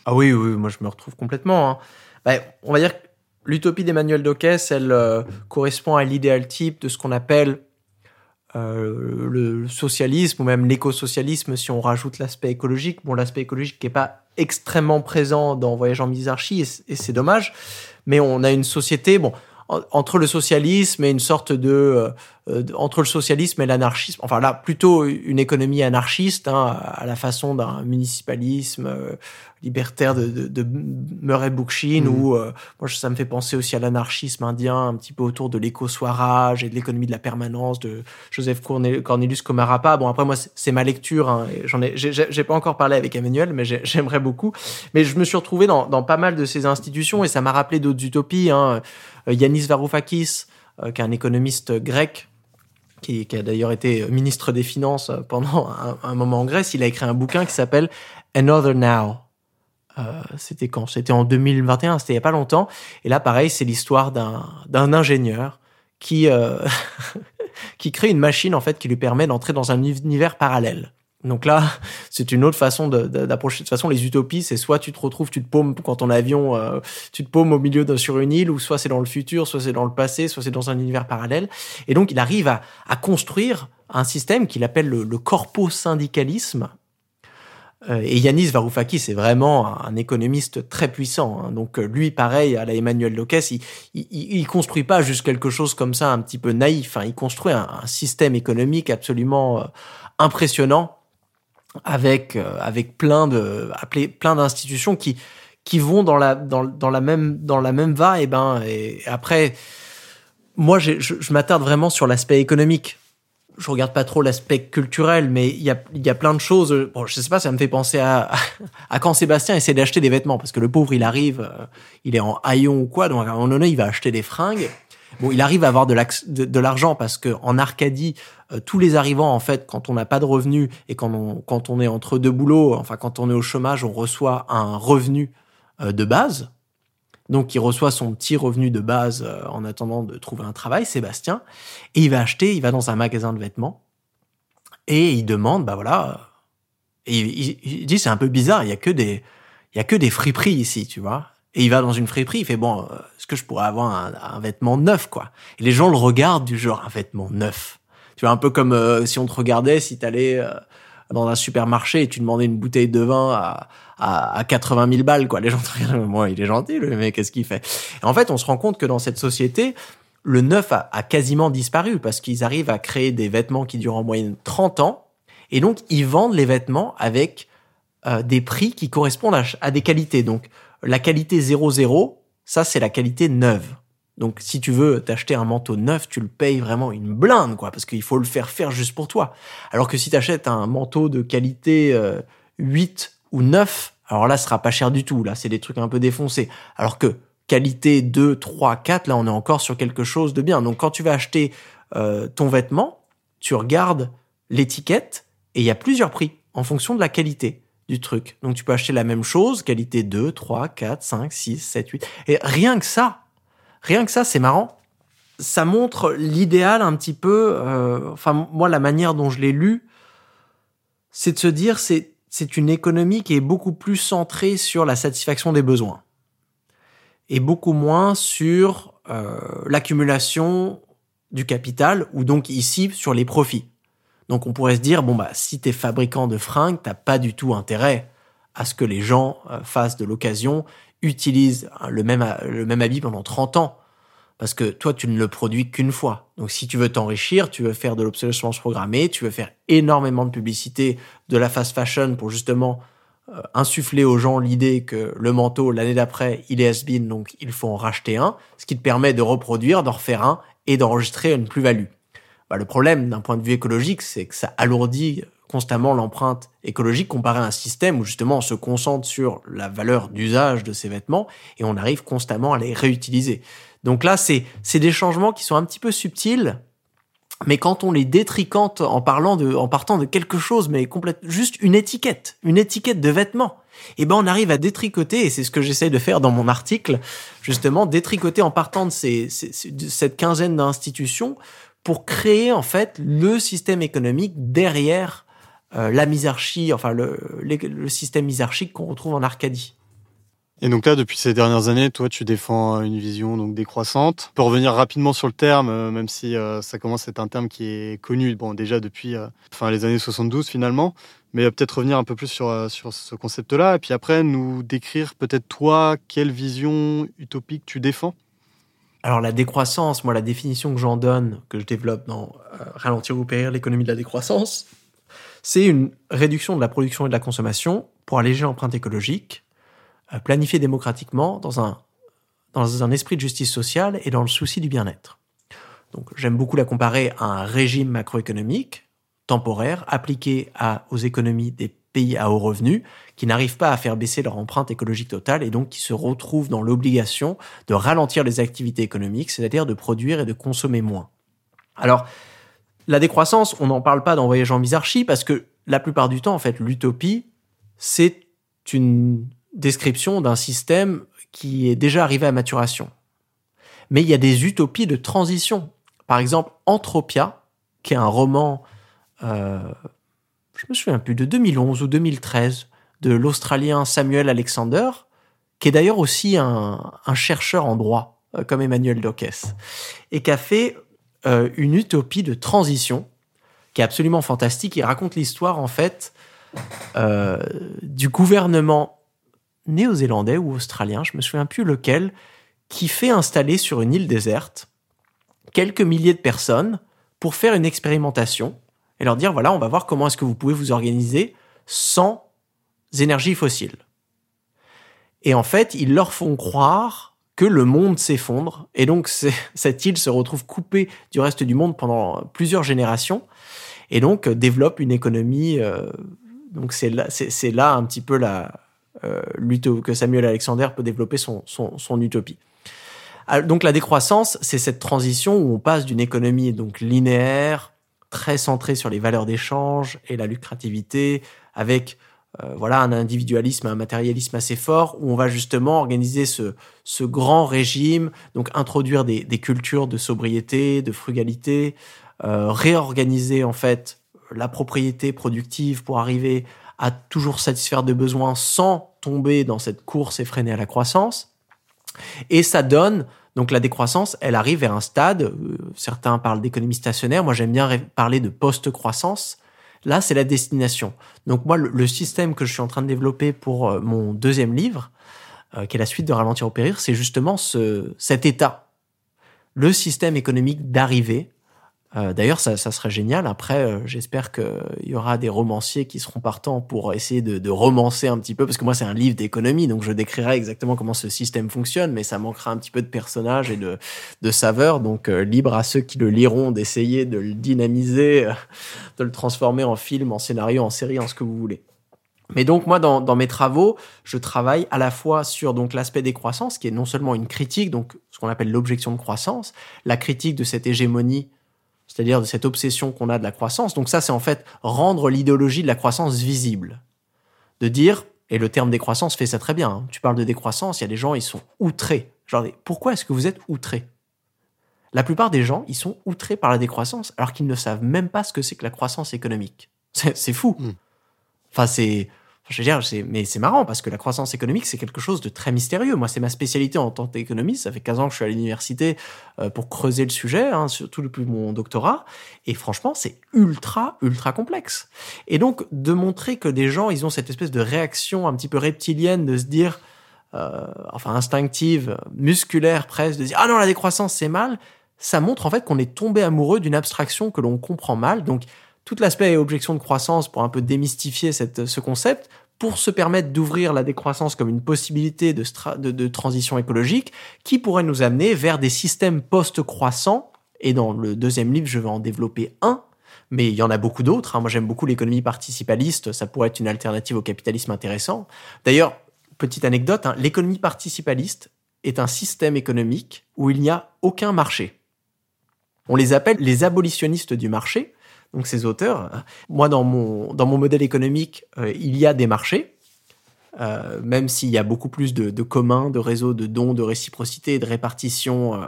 Ah oui, oui, moi je me retrouve complètement. Hein. Bah, on va dire que l'utopie d'Emmanuel Docas, elle euh, correspond à l'idéal type de ce qu'on appelle euh, le socialisme ou même l'écosocialisme si on rajoute l'aspect écologique. Bon, l'aspect écologique qui n'est pas extrêmement présent dans Voyage en Misarchie et c'est dommage, mais on a une société, bon, entre le socialisme et une sorte de euh, entre le socialisme et l'anarchisme. Enfin là, plutôt une économie anarchiste, hein, à la façon d'un municipalisme euh, libertaire de, de, de Murray Bookchin, mmh. ou moi ça me fait penser aussi à l'anarchisme indien, un petit peu autour de l'éco-soirage et de l'économie de la permanence de Joseph Cornelius Comarapa. Bon après moi c'est ma lecture, hein, j'en ai j'ai pas encore parlé avec Emmanuel, mais j'aimerais beaucoup. Mais je me suis retrouvé dans, dans pas mal de ces institutions et ça m'a rappelé d'autres utopies. Hein. Yanis Varoufakis, qui est un économiste grec qui, a d'ailleurs été ministre des Finances pendant un, moment en Grèce, il a écrit un bouquin qui s'appelle Another Now. Euh, c'était quand? C'était en 2021, c'était il n'y a pas longtemps. Et là, pareil, c'est l'histoire d'un ingénieur qui, euh, [LAUGHS] qui crée une machine en fait qui lui permet d'entrer dans un univers parallèle. Donc là, [LAUGHS] c'est une autre façon d'approcher. De, toute façon, les utopies, c'est soit tu te retrouves, tu te paumes quand ton avion, euh, tu te paumes au milieu de, sur une île, ou soit c'est dans le futur, soit c'est dans le passé, soit c'est dans un univers parallèle. Et donc, il arrive à, à construire un système qu'il appelle le, le corpo-syndicalisme. Euh, et Yanis Varoufakis, c'est vraiment un économiste très puissant. Hein. Donc euh, lui, pareil, à la Emmanuel Locke, il, il, il, construit pas juste quelque chose comme ça, un petit peu naïf. Hein. Il construit un, un système économique absolument impressionnant avec euh, avec plein de plein d'institutions qui qui vont dans la dans, dans la même dans la même va et ben et après moi je, je m'attarde vraiment sur l'aspect économique. Je regarde pas trop l'aspect culturel mais il y a y a plein de choses bon je sais pas ça me fait penser à à, quand Sébastien essaie d'acheter des vêtements parce que le pauvre il arrive euh, il est en haillon ou quoi donc à un moment donné il va acheter des fringues Bon, il arrive à avoir de l'argent parce que en Arcadie, euh, tous les arrivants, en fait, quand on n'a pas de revenus et quand on, est entre deux boulots, enfin quand on est au chômage, on reçoit un revenu euh, de base. Donc, il reçoit son petit revenu de base euh, en attendant de trouver un travail, Sébastien, et il va acheter, il va dans un magasin de vêtements et il demande, bah voilà, et il, il dit c'est un peu bizarre, il y a que des, il y a que des friperies ici, tu vois. Et il va dans une friperie, il fait bon, euh, est-ce que je pourrais avoir un, un, vêtement neuf quoi? Et les gens le regardent du genre un vêtement neuf. Tu vois un peu comme euh, si on te regardait si t'allais euh, dans un supermarché et tu demandais une bouteille de vin à, à, à 80 000 balles quoi. Les gens te regardent, moi il est gentil le mec, qu'est-ce qu'il fait? Et en fait, on se rend compte que dans cette société, le neuf a, a quasiment disparu parce qu'ils arrivent à créer des vêtements qui durent en moyenne 30 ans et donc ils vendent les vêtements avec des prix qui correspondent à, à des qualités. Donc la qualité 0,0, ça c'est la qualité neuve. Donc si tu veux t'acheter un manteau neuf, tu le payes vraiment une blinde, quoi, parce qu'il faut le faire faire juste pour toi. Alors que si tu achètes un manteau de qualité 8 euh, ou 9, alors là, ce sera pas cher du tout. Là, c'est des trucs un peu défoncés. Alors que qualité 2, 3, 4, là, on est encore sur quelque chose de bien. Donc quand tu vas acheter euh, ton vêtement, tu regardes l'étiquette et il y a plusieurs prix en fonction de la qualité truc. Donc tu peux acheter la même chose, qualité 2, 3, 4, 5, 6, 7, 8. Et rien que ça, rien que ça, c'est marrant. Ça montre l'idéal un petit peu, euh, enfin moi la manière dont je l'ai lu, c'est de se dire c'est c'est une économie qui est beaucoup plus centrée sur la satisfaction des besoins et beaucoup moins sur euh, l'accumulation du capital ou donc ici sur les profits. Donc on pourrait se dire bon bah si t'es fabricant de fringues, t'as pas du tout intérêt à ce que les gens euh, fassent de l'occasion, utilisent le même le même habit pendant 30 ans parce que toi tu ne le produis qu'une fois. Donc si tu veux t'enrichir, tu veux faire de l'obsolescence programmée, tu veux faire énormément de publicité de la fast fashion pour justement euh, insuffler aux gens l'idée que le manteau l'année d'après il est has-been donc il faut en racheter un, ce qui te permet de reproduire, d'en refaire un et d'enregistrer une plus-value. Bah, le problème d'un point de vue écologique, c'est que ça alourdit constamment l'empreinte écologique comparé à un système où justement on se concentre sur la valeur d'usage de ces vêtements et on arrive constamment à les réutiliser. Donc là, c'est c'est des changements qui sont un petit peu subtils, mais quand on les détricante en parlant de, en partant de quelque chose, mais complètement juste une étiquette, une étiquette de vêtements, eh ben on arrive à détricoter, et c'est ce que j'essaye de faire dans mon article, justement, détricoter en partant de, ces, de cette quinzaine d'institutions pour créer en fait le système économique derrière euh, la misarchie, enfin le, système misarchique qu'on retrouve en Arcadie. Et donc là, depuis ces dernières années, toi, tu défends une vision donc décroissante. Peut revenir rapidement sur le terme, euh, même si euh, ça commence à être un terme qui est connu, bon, déjà depuis euh, fin les années 72 finalement. Mais peut-être revenir un peu plus sur, sur ce concept-là, et puis après nous décrire peut-être toi quelle vision utopique tu défends? Alors la décroissance, moi la définition que j'en donne, que je développe dans Ralentir ou périr l'économie de la décroissance, c'est une réduction de la production et de la consommation pour alléger l'empreinte écologique, euh, planifié démocratiquement dans un, dans un esprit de justice sociale et dans le souci du bien-être. Donc j'aime beaucoup la comparer à un régime macroéconomique temporaire appliqué à, aux économies des pays à haut revenu qui n'arrivent pas à faire baisser leur empreinte écologique totale et donc qui se retrouvent dans l'obligation de ralentir les activités économiques, c'est-à-dire de produire et de consommer moins. Alors, la décroissance, on n'en parle pas dans Voyage en Bizarchie parce que la plupart du temps, en fait, l'utopie, c'est une description d'un système qui est déjà arrivé à maturation. Mais il y a des utopies de transition. Par exemple, Entropia, qui est un roman, euh, je me souviens plus, de 2011 ou 2013, de l'Australien Samuel Alexander, qui est d'ailleurs aussi un, chercheur en droit, euh, comme Emmanuel Dockes, et qui a fait euh, une utopie de transition qui est absolument fantastique. Il raconte l'histoire, en fait, du gouvernement néo-zélandais ou australien, je me souviens plus lequel, qui fait installer sur une île déserte quelques milliers de personnes pour faire une expérimentation et leur dire voilà, on va voir comment est-ce que vous pouvez vous organiser sans énergie fossile. Et en fait, ils leur font croire que le monde s'effondre et donc [LAUGHS] cette île se retrouve coupée du reste du monde pendant plusieurs générations et donc développe une économie. Euh, donc c'est là, un petit peu la, euh, que Samuel Alexander peut développer son, son, utopie. Ah, donc la décroissance, c'est cette transition où on passe d'une économie donc linéaire, très centrée sur les valeurs d'échange et la lucrativité, avec euh, voilà un individualisme, un matérialisme assez fort, où on va justement organiser ce, ce grand régime, donc introduire des, des cultures de sobriété, de frugalité, euh, réorganiser en fait la propriété productive pour arriver à toujours satisfaire des besoins sans tomber dans cette course effrénée à la croissance. Et ça donne, donc la décroissance, elle arrive vers un stade, euh, certains parlent d'économie stationnaire, moi j'aime bien parler de post-croissance. Là, c'est la destination. Donc moi, le, système que je suis en train de développer pour euh, mon deuxième livre, euh, qui est la suite de Ralentir au Périr, c'est justement ce, cet état, le système économique d'arrivée euh, d'ailleurs, ça, serait génial. Après, euh, j'espère qu'il y aura des romanciers qui seront partants pour essayer de, romancer un petit peu, parce que moi, c'est un livre d'économie, donc je décrirai exactement comment ce système fonctionne, mais ça manquera un petit peu de personnages et de, de saveurs. Donc, euh, libre à ceux qui le liront d'essayer de le dynamiser, [LAUGHS] de le transformer en film, en scénario, en série, en ce que vous voulez. Mais donc moi dans, dans, mes travaux, je travaille à la fois sur donc l'aspect des croissances, qui est non seulement une critique, donc ce qu'on appelle l'objection de croissance, la critique de cette hégémonie c'est-à-dire de cette obsession qu'on a de la croissance. Donc ça, c'est en fait rendre l'idéologie de la croissance visible. De dire, et le terme décroissance fait ça très bien, hein. tu parles de décroissance, il y a des gens, ils sont outrés. Genre, pourquoi est-ce que vous êtes outrés? La plupart des gens, ils sont outrés par la décroissance, alors qu'ils ne savent même pas ce que c'est que la croissance économique. [LAUGHS] C'est fou. Hmm. Enfin, c'est je veux dire, mais c'est marrant parce que la croissance économique, c'est quelque chose de très mystérieux. Moi, c'est ma spécialité en tant qu'économiste. Ça fait 15 ans que je suis à l'université euh, pour creuser le sujet, hein, surtout depuis mon doctorat. Et franchement, c'est ultra, ultra complexe. Et donc, de montrer que des gens, ils ont cette espèce de réaction un petit peu reptilienne de se dire, euh, enfin instinctive, musculaire presque, de dire ah non la décroissance c'est mal. Ça montre en fait qu'on est tombé amoureux d'une abstraction que l'on comprend mal. Donc tout l'aspect objection de croissance pour un peu démystifier ce concept, pour se permettre d'ouvrir la décroissance comme une possibilité de, de, transition écologique qui pourrait nous amener vers des systèmes post-croissants. Et dans le deuxième livre, je vais en développer un, mais il y en a beaucoup d'autres. Hein. Moi, j'aime beaucoup l'économie participaliste, ça pourrait être une alternative au capitalisme intéressant. D'ailleurs, petite anecdote, hein, l'économie participaliste est un système économique où il n'y a aucun marché. On les appelle les abolitionnistes du marché, donc ces auteurs. Moi, dans mon, dans mon modèle économique, euh, il y a des marchés, euh, même s'il y a beaucoup plus de, communs, de réseaux, de dons, de réciprocité, de répartition euh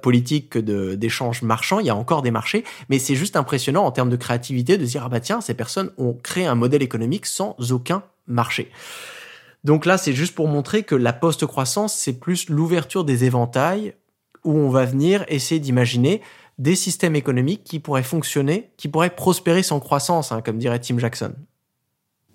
politique que d'échanges marchands. Il y a encore des marchés, mais c'est juste impressionnant en termes de créativité de dire ah bah tiens, ces personnes ont créé un modèle économique sans aucun marché. Donc là, c'est juste pour montrer que la post-croissance, c'est plus l'ouverture des éventails où on va venir essayer d'imaginer des systèmes économiques qui pourraient fonctionner, qui pourraient prospérer sans croissance, hein, comme dirait Tim Jackson.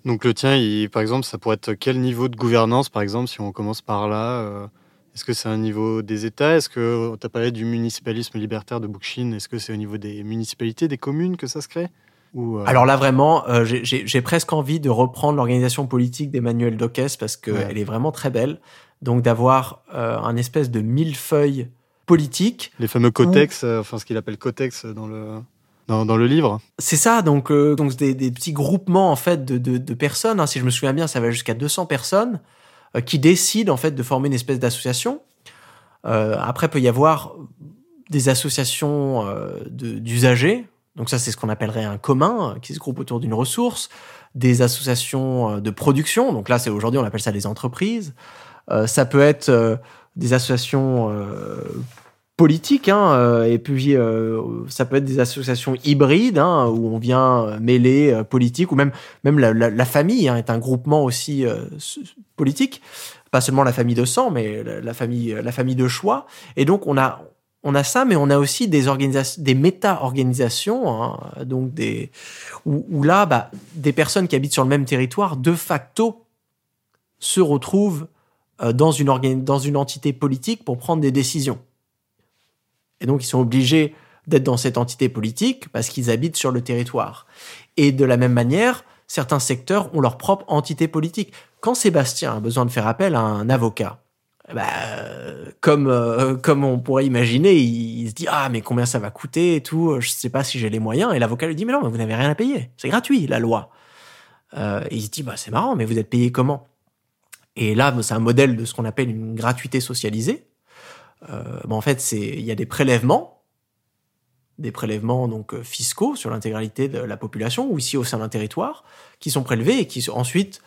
Donc le tien, par exemple, ça pourrait être quel niveau de gouvernance, par exemple, si on commence par là euh, Est-ce que c'est un niveau des États? Est-ce que tu as parlé du municipalisme libertaire de Bookchin Est-ce que c'est au niveau des municipalités, des communes que ça se crée? Ou, euh, Alors là, vraiment, euh, j'ai presque envie de reprendre l'organisation politique d'Emmanuel Dockes parce qu'elle est vraiment très belle. Donc d'avoir un espèce de millefeuille politique. Les fameux cotex, euh, enfin ce qu'il appelle cotex dans le dans, le livre. C'est ça, donc euh, donc des, petits groupements en fait de, de, personnes. Hein. si je me souviens bien, ça va jusqu'à 200 personnes euh, qui décident en fait de former une espèce d'association. après, peut y avoir des associations d'usagers. Donc ça, c'est ce qu'on appellerait un commun qui se groupe autour d'une ressource. Des associations de production. Donc là, c'est aujourd'hui on appelle ça des entreprises. ça peut être des associations politique, hein, euh, et puis euh, ça peut être des associations hybrides hein, où on vient mêler euh, politique ou même même la, famille hein, est un groupement aussi politique, pas seulement la famille de sang, mais la, famille la famille de choix. Et donc on a on a ça, mais on a aussi des des méta-organisations, où, où là, bah, des personnes qui habitent sur le même territoire de facto se retrouvent dans une dans une entité politique pour prendre des décisions. Et donc, ils sont obligés d'être dans cette entité politique parce qu'ils habitent sur le territoire. Et de la même manière, certains secteurs ont leur propre entité politique. Quand Sébastien a besoin de faire appel à un avocat, bah, comme euh, comme on pourrait imaginer, il, se dit ah mais combien ça va coûter et tout, je sais pas si j'ai les moyens. Et l'avocat lui dit mais non, mais vous n'avez rien à payer, c'est gratuit la loi. Euh, il se dit bah c'est marrant, mais vous êtes payé comment? Et là c'est un modèle de ce qu'on appelle une gratuité socialisée. Euh, en fait, c'est il y a des prélèvements, des prélèvements donc euh, fiscaux sur l'intégralité de la population ou ici au sein d'un territoire, qui sont prélevés et qui ensuite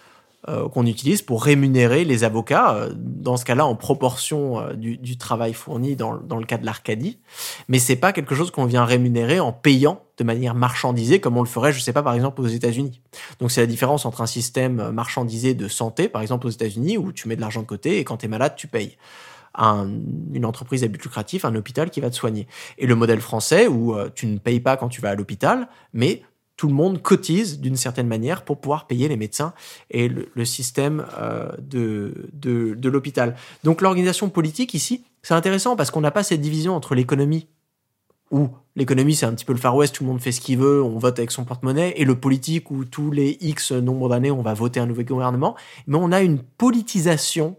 qu'on utilise pour rémunérer les avocats, dans ce cas-là en proportion du, travail fourni dans, dans le cas de l'Arcadie. Mais c'est pas quelque chose qu'on vient rémunérer en payant de manière marchandisée comme on le ferait, je sais pas, par exemple aux États-Unis. Donc c'est la différence entre un système marchandisé de santé, par exemple aux États-Unis, où tu mets de l'argent de côté et quand tu es malade, tu payes une entreprise à but lucratif, un hôpital qui va te soigner. Et le modèle français où euh, tu ne payes pas quand tu vas à l'hôpital, mais tout le monde cotise d'une certaine manière pour pouvoir payer les médecins et le, système euh, de, de, de l'hôpital. Donc l'organisation politique ici, c'est intéressant parce qu'on n'a pas cette division entre l'économie où l'économie c'est un petit peu le Far West, tout le monde fait ce qu'il veut, on vote avec son porte-monnaie, et le politique où tous les X nombre d'années on va voter un nouveau gouvernement, mais on a une politisation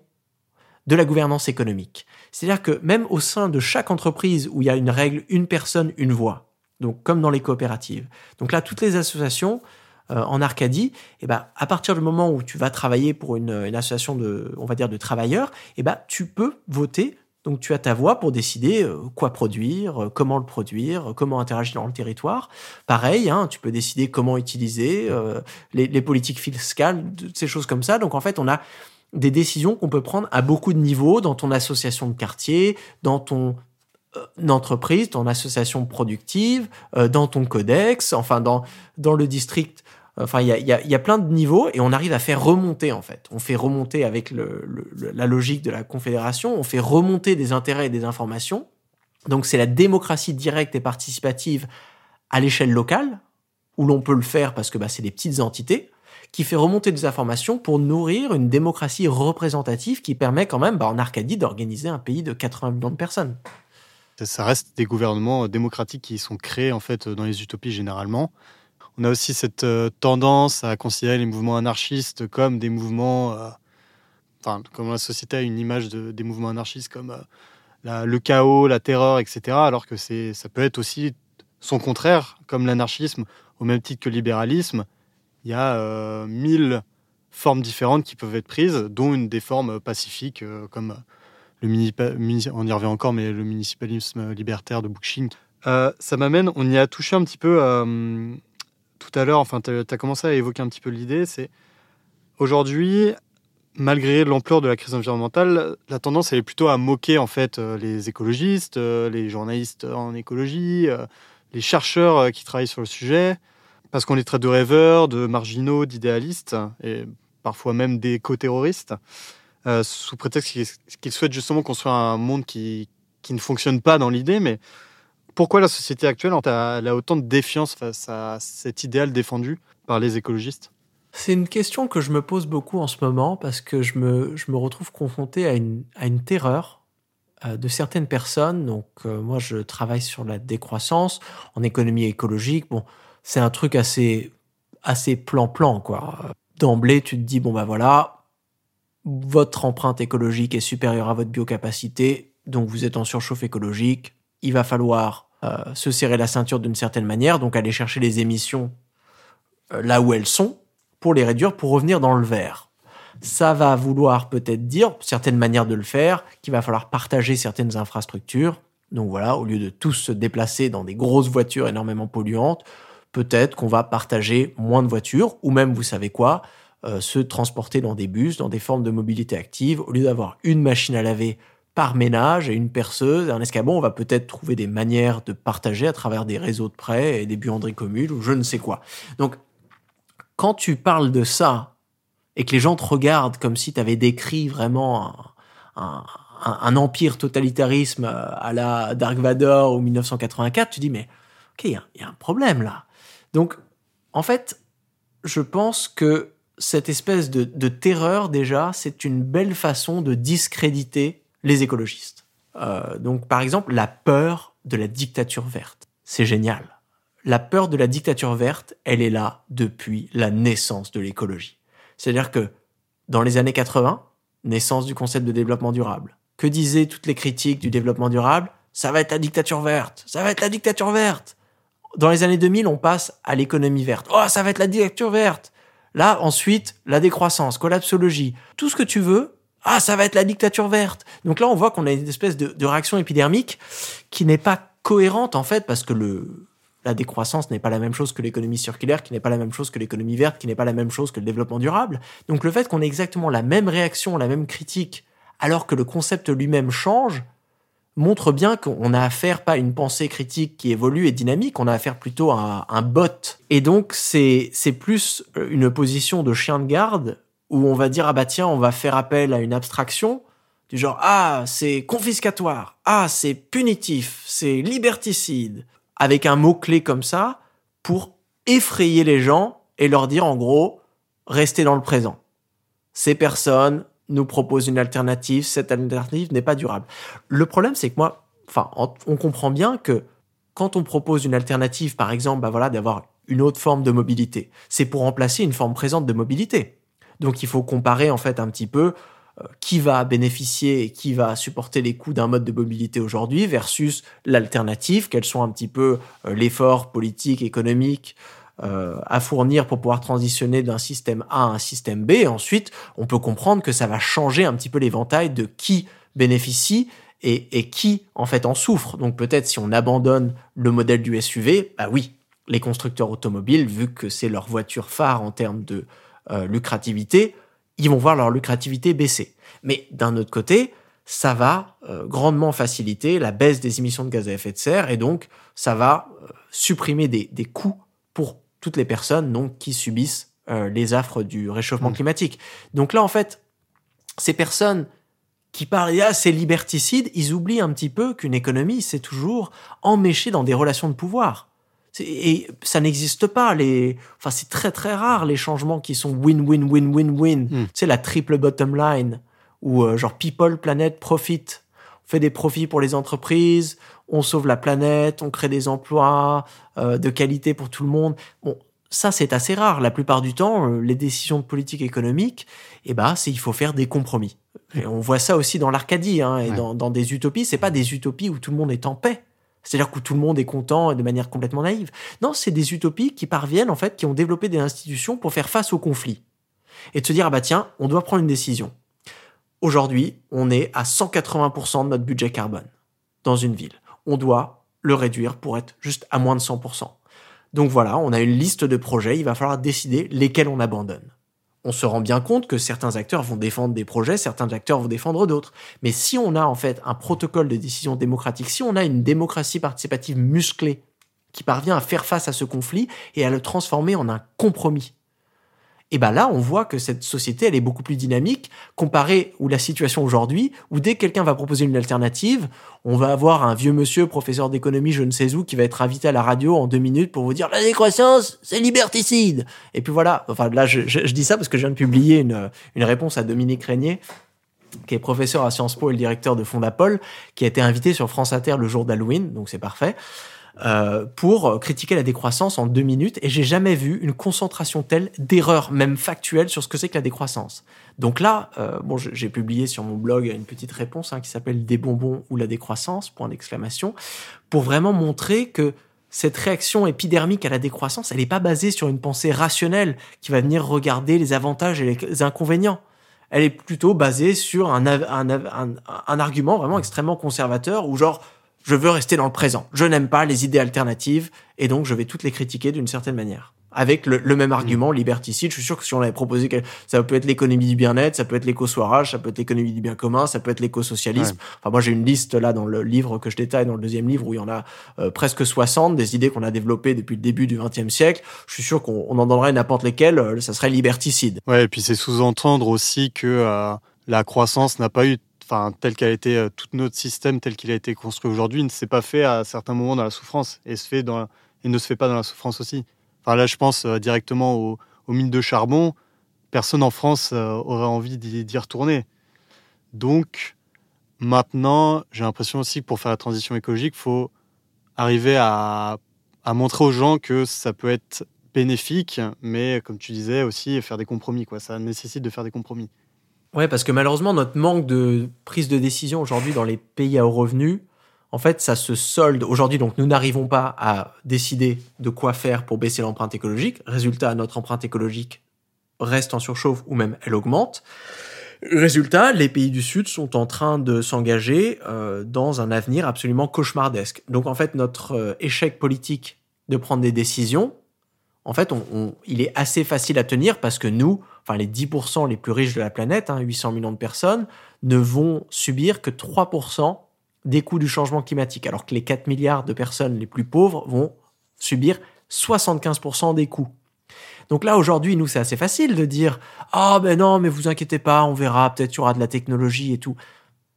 de la gouvernance économique. C'est-à-dire que même au sein de chaque entreprise où il y a une règle, une personne, une voix, donc comme dans les coopératives. Donc là, toutes les associations euh, en Arcadie, eh ben, à partir du moment où tu vas travailler pour une, association de, on va dire, de travailleurs, eh ben, tu peux voter Donc tu as ta voix pour décider euh, quoi produire, euh, comment le produire, comment interagir dans le territoire. Pareil, hein, tu peux décider comment utiliser les, politiques fiscales, ces choses comme ça. Donc en fait, on a des décisions qu'on peut prendre à beaucoup de niveaux dans ton association de quartier, dans ton entreprise, ton association productive, dans ton codex, enfin dans, dans le district Enfin, il y a, plein de niveaux et on arrive à faire remonter en fait. On fait remonter avec la logique de la confédération, on fait remonter des intérêts et des informations. Donc c'est la démocratie directe et participative à l'échelle locale, où l'on peut le faire parce que bah, c'est des petites entités, qui fait remonter des informations pour nourrir une démocratie représentative qui permet quand même bah, en Arcadie d'organiser un pays de 80 millions de personnes. Ça reste des gouvernements démocratiques qui sont créés en fait dans les utopies généralement. On a aussi cette euh, tendance à considérer les mouvements anarchistes comme des mouvements, euh, enfin, comme la société a une image des mouvements anarchistes comme euh, le chaos, la terreur, etc. Alors que ça peut être aussi son contraire, comme l'anarchisme, au même titre que le libéralisme. Il y a mille formes différentes qui peuvent être prises, dont une des formes pacifiques, comme le on y revient encore, mais le municipalisme libertaire de Bookchin. ça m'amène, on y a touché un petit peu tout à l'heure, enfin, tu as, commencé à évoquer un petit peu l'idée, c'est aujourd'hui, malgré l'ampleur de la crise environnementale, la tendance est plutôt à moquer en fait euh, les écologistes, euh, les journalistes en écologie, euh, les chercheurs qui travaillent sur le sujet, parce qu'on les traite de rêveurs, de marginaux, d'idéalistes et parfois même d'éco-terroristes, sous prétexte qu'ils souhaitent justement construire un monde qui, qui ne fonctionne pas dans l'idée, mais pourquoi la société actuelle a autant de défiance face à cet idéal défendu par les écologistes? C'est une question que je me pose beaucoup en ce moment parce que je me, je me retrouve confronté à une, à une terreur euh, de certaines personnes. Donc, euh, moi, je travaille sur la décroissance en économie écologique. Bon, c'est un truc assez, assez plan-plan, quoi. D'emblée, tu te dis, bon, bah voilà, votre empreinte écologique est supérieure à votre biocapacité, donc vous êtes en surchauffe écologique, il va falloir euh, se serrer la ceinture d'une certaine manière, donc aller chercher les émissions euh, là où elles sont pour les réduire, pour revenir dans le vert. Ça va vouloir peut-être dire, certaines manières de le faire, qu'il va falloir partager certaines infrastructures. Donc voilà, au lieu de tous se déplacer dans des grosses voitures énormément polluantes, peut-être qu'on va partager moins de voitures, ou même, vous savez quoi, euh, se transporter dans des bus, dans des formes de mobilité active, au lieu d'avoir une machine à laver par ménage et une perceuse un escabeau, on va peut-être trouver des manières de partager à travers des réseaux de prêts et des buanderies communes ou je ne sais quoi. Donc, quand tu parles de ça et que les gens te regardent comme si tu avais décrit vraiment un, empire totalitarisme à la Dark Vador ou 1984, tu dis mais ok, il y, a un problème là. Donc, en fait, je pense que cette espèce de, terreur déjà, c'est une belle façon de discréditer les écologistes. Euh, donc, par exemple, la peur de la dictature verte. C'est génial. La peur de la dictature verte, elle est là depuis la naissance de l'écologie. C'est-à-dire que dans les années 80, naissance du concept de développement durable. Que disaient toutes les critiques du développement durable? Ça va être la dictature verte. Ça va être la dictature verte. Dans les années 2000, on passe à l'économie verte. Oh, ça va être la dictature verte. Là, ensuite, la décroissance, collapsologie, tout ce que tu veux, ah, ça va être la dictature verte. Donc là, on voit qu'on a une espèce de, réaction épidermique qui n'est pas cohérente en fait, parce que le, la décroissance n'est pas la même chose que l'économie circulaire, qui n'est pas la même chose que l'économie verte, qui n'est pas la même chose que le développement durable. Donc le fait qu'on ait exactement la même réaction, la même critique, alors que le concept lui-même change, montre bien qu'on a affaire pas à une pensée critique qui évolue et dynamique, on a affaire plutôt à un bot. Et donc c'est c'est plus une position de chien de garde où on va dire ah bah tiens on va faire appel à une abstraction du genre ah c'est confiscatoire, ah c'est punitif, c'est liberticide, avec un mot clé comme ça pour effrayer les gens et leur dire en gros restez dans le présent. Ces personnes nous proposent une alternative, cette alternative n'est pas durable. Le problème c'est que moi, enfin on comprend bien que quand on propose une alternative, par exemple, bah voilà, d'avoir une autre forme de mobilité, c'est pour remplacer une forme présente de mobilité. Donc il faut comparer en fait un petit peu euh, qui va bénéficier et qui va supporter les coûts d'un mode de mobilité aujourd'hui versus l'alternative, quels sont un petit peu euh, l'effort politique, économique euh, à fournir pour pouvoir transitionner d'un système A à un système B. ensuite, on peut comprendre que ça va changer un petit peu l'éventail de qui bénéficie et, qui en fait en souffre. Donc peut-être si on abandonne le modèle du SUV, bah oui, les constructeurs automobiles, vu que c'est leur voiture phare en termes de euh, lucrativité, ils vont voir leur lucrativité baisser. Mais d'un autre côté, ça va euh, grandement faciliter la baisse des émissions de gaz à effet de serre et donc ça va supprimer des, coûts pour toutes les personnes donc, qui subissent les affres du réchauffement mmh. climatique. Donc là, en fait, ces personnes qui parlent, ah, c'est liberticide, ils oublient un petit peu qu'une économie, c'est toujours emméché dans des relations de pouvoir. Et ça n'existe pas. Les, enfin, c'est très très rare les changements qui sont win-win-win-win-win. Hmm. C'est la triple bottom line ou euh, genre people, planet, profit. On fait des profits pour les entreprises, on sauve la planète, on crée des emplois euh, de qualité pour tout le monde. Bon, ça c'est assez rare. La plupart du temps, euh, les décisions de politique économique, eh ben, c'est il faut faire des compromis. Et on voit ça aussi dans l'Arcadie hein, et dans, dans des utopies. C'est pas des utopies où tout le monde est en paix. C'est-à-dire que tout le monde est content de manière complètement naïve. Non, c'est des utopies qui parviennent, en fait, qui ont développé des institutions pour faire face au conflit. Et de se dire, ah bah tiens, on doit prendre une décision. Aujourd'hui, on est à 180% de notre budget carbone dans une ville. On doit le réduire pour être juste à moins de 100%. Donc voilà, on a une liste de projets, il va falloir décider lesquels on abandonne on se rend bien compte que certains acteurs vont défendre des projets, certains acteurs vont défendre d'autres. Mais si on a en fait un protocole de décision démocratique, si on a une démocratie participative musclée qui parvient à faire face à ce conflit et à le transformer en un compromis, et ben là, on voit que cette société, elle est beaucoup plus dynamique comparée à la situation aujourd'hui, où dès que quelqu'un va proposer une alternative, on va avoir un vieux monsieur, professeur d'économie, je ne sais où, qui va être invité à la radio en deux minutes pour vous dire la décroissance, c'est liberticide. Et puis voilà. Enfin, là, je, dis ça parce que je viens de publier une, une réponse à Dominique Régnier, qui est professeur à Sciences Po et le directeur de Fondapol, qui a été invité sur France Inter le jour d'Halloween, donc c'est parfait. Euh, pour critiquer la décroissance en deux minutes et j'ai jamais vu une concentration telle d'erreurs, même factuelles, sur ce que c'est que la décroissance. Donc là, euh, bon, j'ai publié sur mon blog une petite réponse hein, qui s'appelle Des bonbons ou la décroissance, point d'exclamation, pour vraiment montrer que cette réaction épidermique à la décroissance, elle n'est pas basée sur une pensée rationnelle qui va venir regarder les avantages et les inconvénients. Elle est plutôt basée sur un, un, un, un argument vraiment extrêmement conservateur ou genre je veux rester dans le présent. Je n'aime pas les idées alternatives et donc je vais toutes les critiquer d'une certaine manière. Avec le, même argument mm. liberticide, je suis sûr que si on avait proposé que ça peut être l'économie du bien-être, ça peut être l'éco-soirage, ça peut être l'économie du bien commun, ça peut être l'éco-socialisme. Enfin, moi, j'ai une liste là dans le livre que je détaille dans le deuxième livre où il y en a euh, presque 60 des idées qu'on a développées depuis le début du XXe siècle. Je suis sûr qu'on en donnerait n'importe lesquelles, euh, ça serait liberticide. Ouais, et puis c'est sous-entendre aussi que euh, la croissance n'a pas eu enfin, tel qu'a été euh, tout notre système, tel qu'il a été construit aujourd'hui, ne s'est pas fait à certains moments dans la souffrance et, ne se fait pas dans la souffrance aussi. Là, je pense euh, directement aux, mines de charbon. Personne en France euh, aurait envie d'y retourner. Donc, maintenant, j'ai l'impression aussi que pour faire la transition écologique, il faut arriver à, montrer aux gens que ça peut être bénéfique, mais comme tu disais aussi, faire des compromis. Ça nécessite de faire des compromis. Ouais, parce que malheureusement, notre manque de prise de décision aujourd'hui dans les pays à haut revenu, en fait, ça se solde aujourd'hui. Donc, nous n'arrivons pas à décider de quoi faire pour baisser l'empreinte écologique. Résultat, notre empreinte écologique reste en surchauffe ou même elle augmente. Résultat, les pays du Sud sont en train de s'engager euh, dans un avenir absolument cauchemardesque. Donc, en fait, notre euh, échec politique de prendre des décisions, en fait, il est assez facile à tenir parce que nous, enfin les 10% les plus riches de la planète, hein, 800 millions de personnes, ne vont subir que 3% des coûts du changement climatique, alors que les 4 milliards de personnes les plus pauvres vont subir 75% des coûts. Donc là, aujourd'hui, nous, c'est assez facile de dire Ah ben non, mais vous inquiétez pas, on verra, peut-être il y aura de la technologie et tout.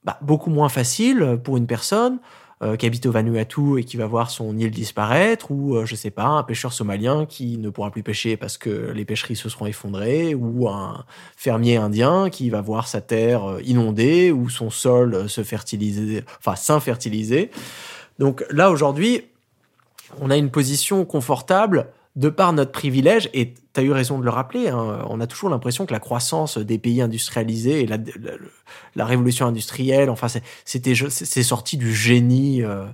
Bah, beaucoup moins facile pour une personne euh, qui habite au Vanuatu et qui va voir son île disparaître, ou euh, je sais pas, un pêcheur somalien qui ne pourra plus pêcher parce que les pêcheries se seront effondrées, ou un fermier indien qui va voir sa terre euh, inondée ou son sol se fertiliser, enfin s'infertiliser. Donc là aujourd'hui, on a une position confortable de par notre privilège, et tu as eu raison de le rappeler, hein, on a toujours l'impression que la croissance des pays industrialisés et la, révolution industrielle, enfin, c'était c'est sorti du génie, euh,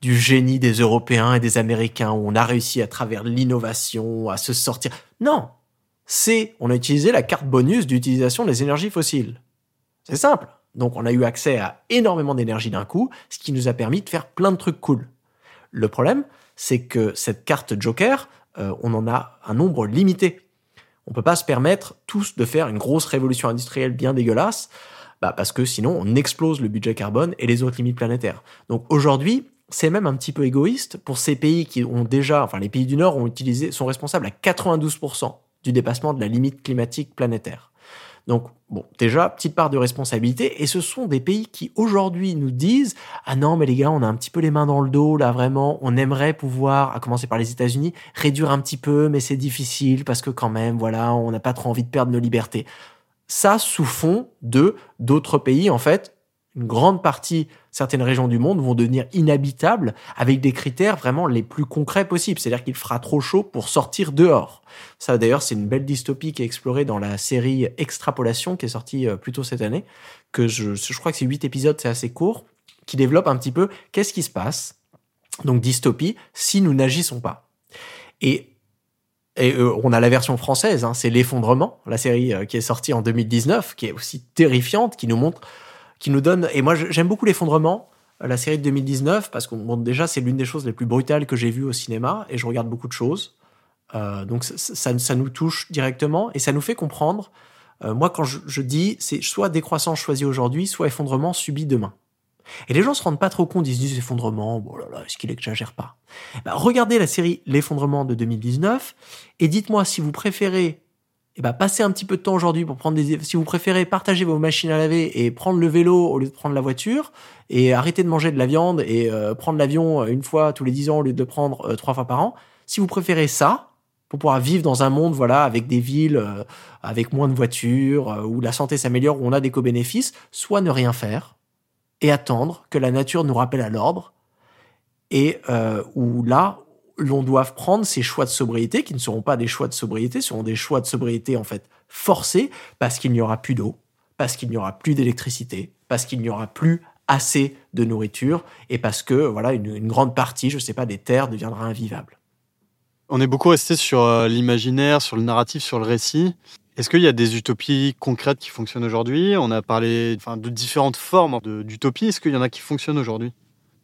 du génie des Européens et des Américains, où on a réussi à travers l'innovation à se sortir. Non, c'est on a utilisé la carte bonus d'utilisation des énergies fossiles. C'est simple. Donc on a eu accès à énormément d'énergie d'un coup, ce qui nous a permis de faire plein de trucs cool. Le problème, c'est que cette carte Joker, euh, on en a un nombre limité. On peut pas se permettre tous de faire une grosse révolution industrielle bien dégueulasse, bah parce que sinon on explose le budget carbone et les autres limites planétaires. Donc aujourd'hui, c'est même un petit peu égoïste pour ces pays qui ont déjà, enfin les pays du Nord ont utilisé, sont responsables à 92% du dépassement de la limite climatique planétaire. Donc, bon, déjà, petite part de responsabilité. Et ce sont des pays qui aujourd'hui nous disent Ah non, mais les gars, on a un petit peu les mains dans le dos, là, vraiment. On aimerait pouvoir, à commencer par les États-Unis, réduire un petit peu, mais c'est difficile parce que quand même, voilà, on n'a pas trop envie de perdre nos libertés. Ça sous fond de d'autres pays, en fait, une grande partie, certaines régions du monde vont devenir inhabitables avec des critères vraiment les plus concrets possibles. C'est-à-dire qu'il fera trop chaud pour sortir dehors. Ça, d'ailleurs, c'est une belle dystopie qui est explorée dans la série Extrapolation qui est sortie euh, plus tôt cette année, que je, crois que c'est huit épisodes, c'est assez court, qui développe un petit peu qu'est-ce qui se passe. Donc, dystopie, si nous n'agissons pas. Et et euh, on a la version française, hein, c'est l'effondrement, la série euh, qui est sortie en 2019, qui est aussi terrifiante, qui nous montre qui nous donne. Et moi, j'aime beaucoup l'effondrement, euh, la série de 2019, parce que bon, déjà, c'est l'une des choses les plus brutales que j'ai vues au cinéma, et je regarde beaucoup de choses. Euh, donc ça, ça, nous touche directement et ça nous fait comprendre. Euh, moi, quand je, je dis, c'est soit décroissance choisie aujourd'hui, soit effondrement subi demain. Et les gens se rendent pas trop compte, ils se disent effondrement, bon là là, est-ce qu'il exagère pas? Ben, Regardez la série L'effondrement de 2019 et dites-moi si vous préférez eh ben, passez un petit peu de temps aujourd'hui pour prendre des, si vous préférez partager vos machines à laver et prendre le vélo au lieu de prendre la voiture et arrêter de manger de la viande et euh, prendre l'avion une fois tous les dix ans au lieu de prendre euh, trois fois par an. Si vous préférez ça, pour pouvoir vivre dans un monde, voilà, avec des villes, euh, avec moins de voitures, où la santé s'améliore, où on a des co-bénéfices, soit ne rien faire et attendre que la nature nous rappelle à l'ordre et où là, l'on doit prendre ces choix de sobriété qui ne seront pas des choix de sobriété, seront des choix de sobriété en fait forcés parce qu'il n'y aura plus d'eau, parce qu'il n'y aura plus d'électricité, parce qu'il n'y aura plus assez de nourriture et parce que voilà une, grande partie, je sais pas, des terres deviendra invivable. On est beaucoup resté sur euh, l'imaginaire, sur le narratif, sur le récit. Est-ce qu'il y a des utopies concrètes qui fonctionnent aujourd'hui? On a parlé enfin, de différentes formes d'utopie. Est-ce qu'il y en a qui fonctionnent aujourd'hui?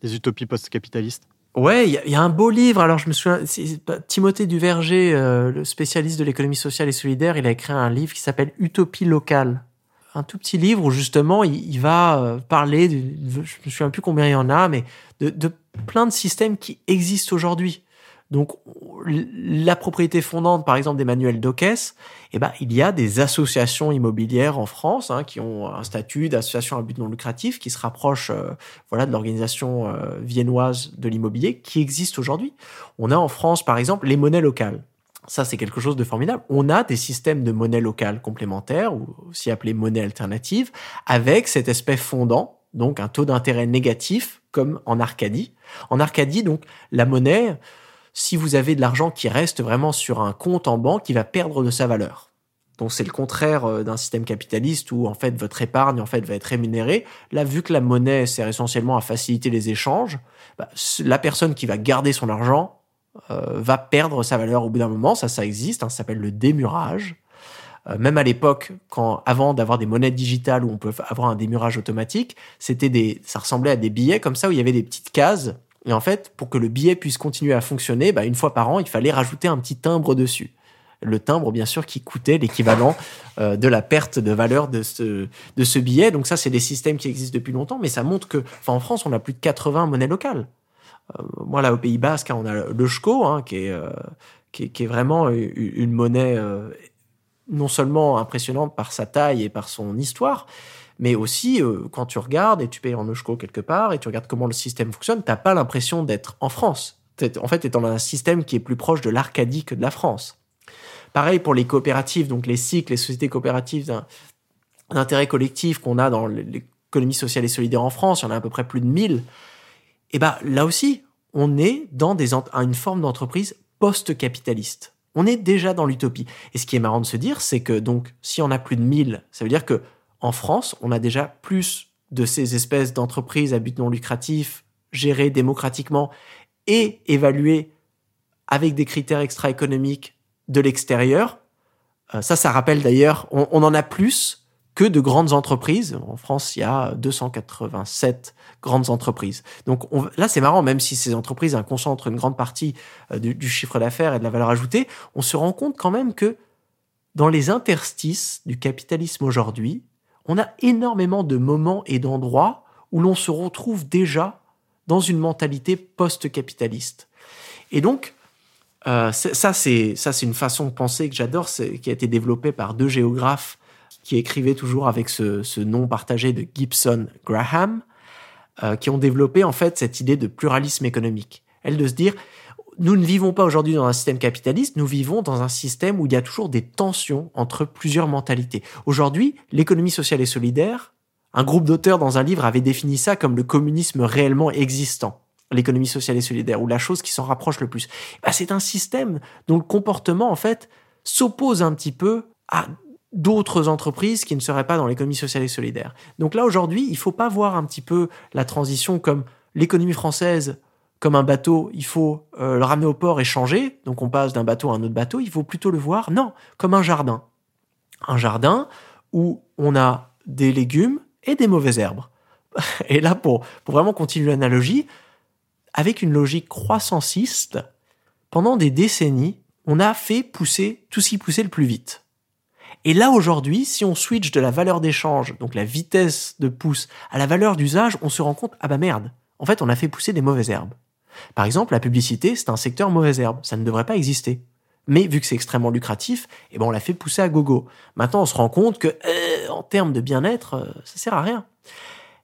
Des utopies post-capitalistes? Ouais, il y, a un beau livre. Alors, je me souviens, Timothée Duverger, euh, le spécialiste de l'économie sociale et solidaire, il a écrit un livre qui s'appelle Utopie locale. Un tout petit livre où justement il, va euh, parler, de, je me souviens plus combien il y en a, mais de, de plein de systèmes qui existent aujourd'hui. Donc, la propriété fondante, par exemple, d'Emmanuel Dockès, eh ben, il y a des associations immobilières en France hein, qui ont un statut d'association à but non lucratif qui se rapproche euh, voilà, de l'organisation euh, viennoise de l'immobilier qui existe aujourd'hui. On a en France, par exemple, les monnaies locales. Ça, c'est quelque chose de formidable. On a des systèmes de monnaie locale complémentaires, ou aussi appelés monnaie alternative, avec cet aspect fondant, donc un taux d'intérêt négatif, comme en Arcadie. En Arcadie, donc, la monnaie, si vous avez de l'argent qui reste vraiment sur un compte en banque, qui va perdre de sa valeur. Donc c'est le contraire euh, d'un système capitaliste où en fait votre épargne en fait va être rémunérée. Là, vu que la monnaie sert essentiellement à faciliter les échanges, bah, la personne qui va garder son argent euh, va perdre sa valeur au bout d'un moment. Ça, ça existe. Hein, ça s'appelle le démurage. Euh, même à l'époque, quand avant d'avoir des monnaies digitales où on peut avoir un démurage automatique, c'était des, ça ressemblait à des billets comme ça où il y avait des petites cases et en fait, pour que le billet puisse continuer à fonctionner, bah, une fois par an, il fallait rajouter un petit timbre dessus. Le timbre, bien sûr, qui coûtait l'équivalent [LAUGHS] euh, de la perte de valeur de ce, de ce billet. Donc ça, c'est des systèmes qui existent depuis longtemps, mais ça montre que, enfin, en France, on a plus de 80 monnaies locales. Euh, moi, là, au Pays Basque, hein, on a le Schko, hein, qui, est, euh, qui, est, qui, est, vraiment une monnaie non seulement impressionnante par sa taille et par son histoire, mais aussi euh, quand tu regardes et tu payes en Eusko quelque part et tu regardes comment le système fonctionne, t'as pas l'impression d'être en France. En fait, tu es dans un système qui est plus proche de l'Arcadie que de la France. Pareil pour les coopératives, donc les cycles, les sociétés coopératives d'intérêt collectif qu'on a dans l'économie sociale et solidaire en France, il y en a à peu près plus de 1000. Et ben là aussi, on est dans une forme d'entreprise post-capitaliste. On est déjà dans l'utopie. Et ce qui est marrant de se dire, c'est que donc, si on a plus de 1000, ça veut dire que en France, on a déjà plus de ces espèces d'entreprises à but non lucratif gérées démocratiquement et évaluées avec des critères extra-économiques de l'extérieur. Euh, ça, ça rappelle d'ailleurs, on, en a plus que de grandes entreprises. En France, il y a 287 grandes entreprises. Donc là, c'est marrant, même si ces entreprises hein, concentrent une grande partie euh, du, chiffre d'affaires et de la valeur ajoutée, on se rend compte quand même que dans les interstices du capitalisme aujourd'hui, on a énormément de moments et d'endroits où l'on se retrouve déjà dans une mentalité post-capitaliste. Et donc, euh, ça, c'est une façon de penser que j'adore, qui a été développée par deux géographes qui écrivaient toujours avec ce, nom partagé de Gibson Graham, euh, qui ont développé en fait cette idée de pluralisme économique. Elle de se dire, nous ne vivons pas aujourd'hui dans un système capitaliste, nous vivons dans un système où il y a toujours des tensions entre plusieurs mentalités. Aujourd'hui, l'économie sociale et solidaire, un groupe d'auteurs dans un livre avait défini ça comme le communisme réellement existant l'économie sociale et solidaire, ou la chose qui s'en rapproche le plus. Bah, c'est un système dont le comportement, en fait, s'oppose un petit peu à d'autres entreprises qui ne seraient pas dans l'économie sociale et solidaire. Donc là, aujourd'hui, il faut pas voir un petit peu la transition comme l'économie française comme un bateau, il faut euh, le ramener au port et changer, donc on passe d'un bateau à un autre bateau, il faut plutôt le voir, non, comme un jardin. Un jardin où on a des légumes et des mauvaises herbes. [LAUGHS] Et là, pour, pour vraiment continuer l'analogie, avec une logique croissanciste, pendant des décennies, on a fait pousser tout ce qui poussait le plus vite. Et là, aujourd'hui, si on switch de la valeur d'échange, donc la vitesse de pousse, à la valeur d'usage, on se rend compte, ah bah merde, en fait, on a fait pousser des mauvaises herbes. Par exemple, la publicité, c'est un secteur mauvaise herbe, ça ne devrait pas exister. Mais vu que c'est extrêmement lucratif, eh ben on l'a fait pousser à gogo. Maintenant, on se rend compte que, euh, en termes de bien-être, euh, ça sert à rien.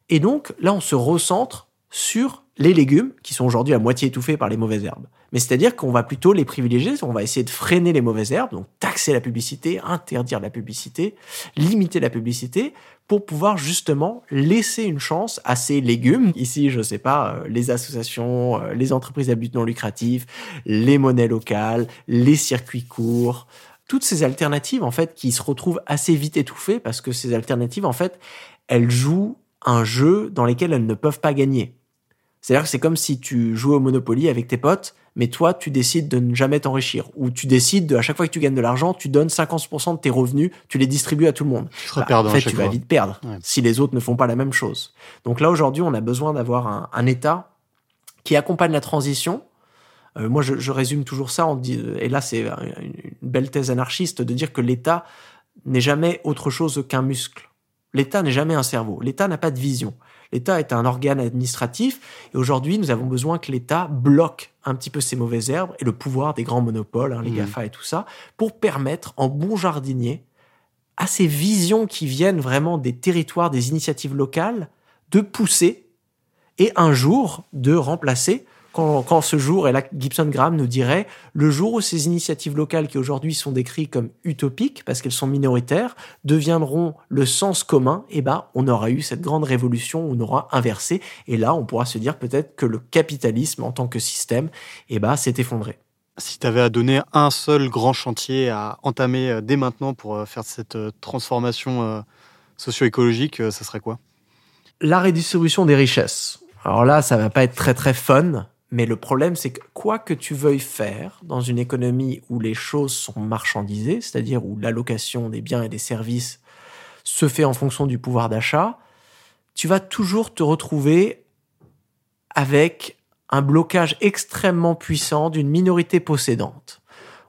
Et donc, là, on se recentre sur les légumes qui sont aujourd'hui à moitié étouffés par les mauvaises herbes. Mais c'est-à-dire qu'on va plutôt les privilégier, on va essayer de freiner les mauvaises herbes, donc taxer la publicité, interdire la publicité, limiter la publicité, pour pouvoir justement laisser une chance à ces légumes. Ici, je sais pas, euh, les associations, euh, les entreprises à but non lucratif, les monnaies locales, les circuits courts, toutes ces alternatives en fait qui se retrouvent assez vite étouffées parce que ces alternatives en fait, elles jouent un jeu dans lequel elles ne peuvent pas gagner. C'est-à-dire que c'est comme si tu jouais au Monopoly avec tes potes, mais toi, tu décides de ne jamais t'enrichir. Ou tu décides, de, à chaque fois que tu gagnes de l'argent, tu donnes 50% de tes revenus, tu les distribues à tout le monde. Bah, en fait, tu vas vite perdre si les autres ne font pas la même chose. Donc là, aujourd'hui, on a besoin d'avoir un, État qui accompagne la transition. Euh, moi, je, je, résume toujours ça, dit, et là, c'est une belle thèse anarchiste de dire que l'État n'est jamais autre chose qu'un muscle. L'État n'est jamais un cerveau. L'État n'a pas de vision. L'État est un organe administratif et aujourd'hui, nous avons besoin que l'État bloque un petit peu ces mauvaises herbes et le pouvoir des grands monopoles, hein, les mmh. GAFA et tout ça, pour permettre en bon jardinier à ces visions qui viennent vraiment des territoires, des initiatives locales, de pousser et un jour de remplacer quand, ce jour, et là Gibson Graham nous dirait, le jour où ces initiatives locales qui aujourd'hui sont décrites comme utopiques, parce qu'elles sont minoritaires, deviendront le sens commun, et eh ben, on aura eu cette grande révolution, on aura inversé, et là, on pourra se dire peut-être que le capitalisme en tant que système, et eh ben, s'est effondré. Si tu avais à donner un seul grand chantier à entamer euh, dès maintenant pour euh, faire cette euh, transformation socio-écologique, ça serait quoi? La redistribution des richesses. Alors là, ça va pas être très très fun, mais le problème, c'est que quoi que tu veuilles faire dans une économie où les choses sont marchandisées, c'est-à-dire où l'allocation des biens et des services se fait en fonction du pouvoir d'achat, tu vas toujours te retrouver avec un blocage extrêmement puissant d'une minorité possédante.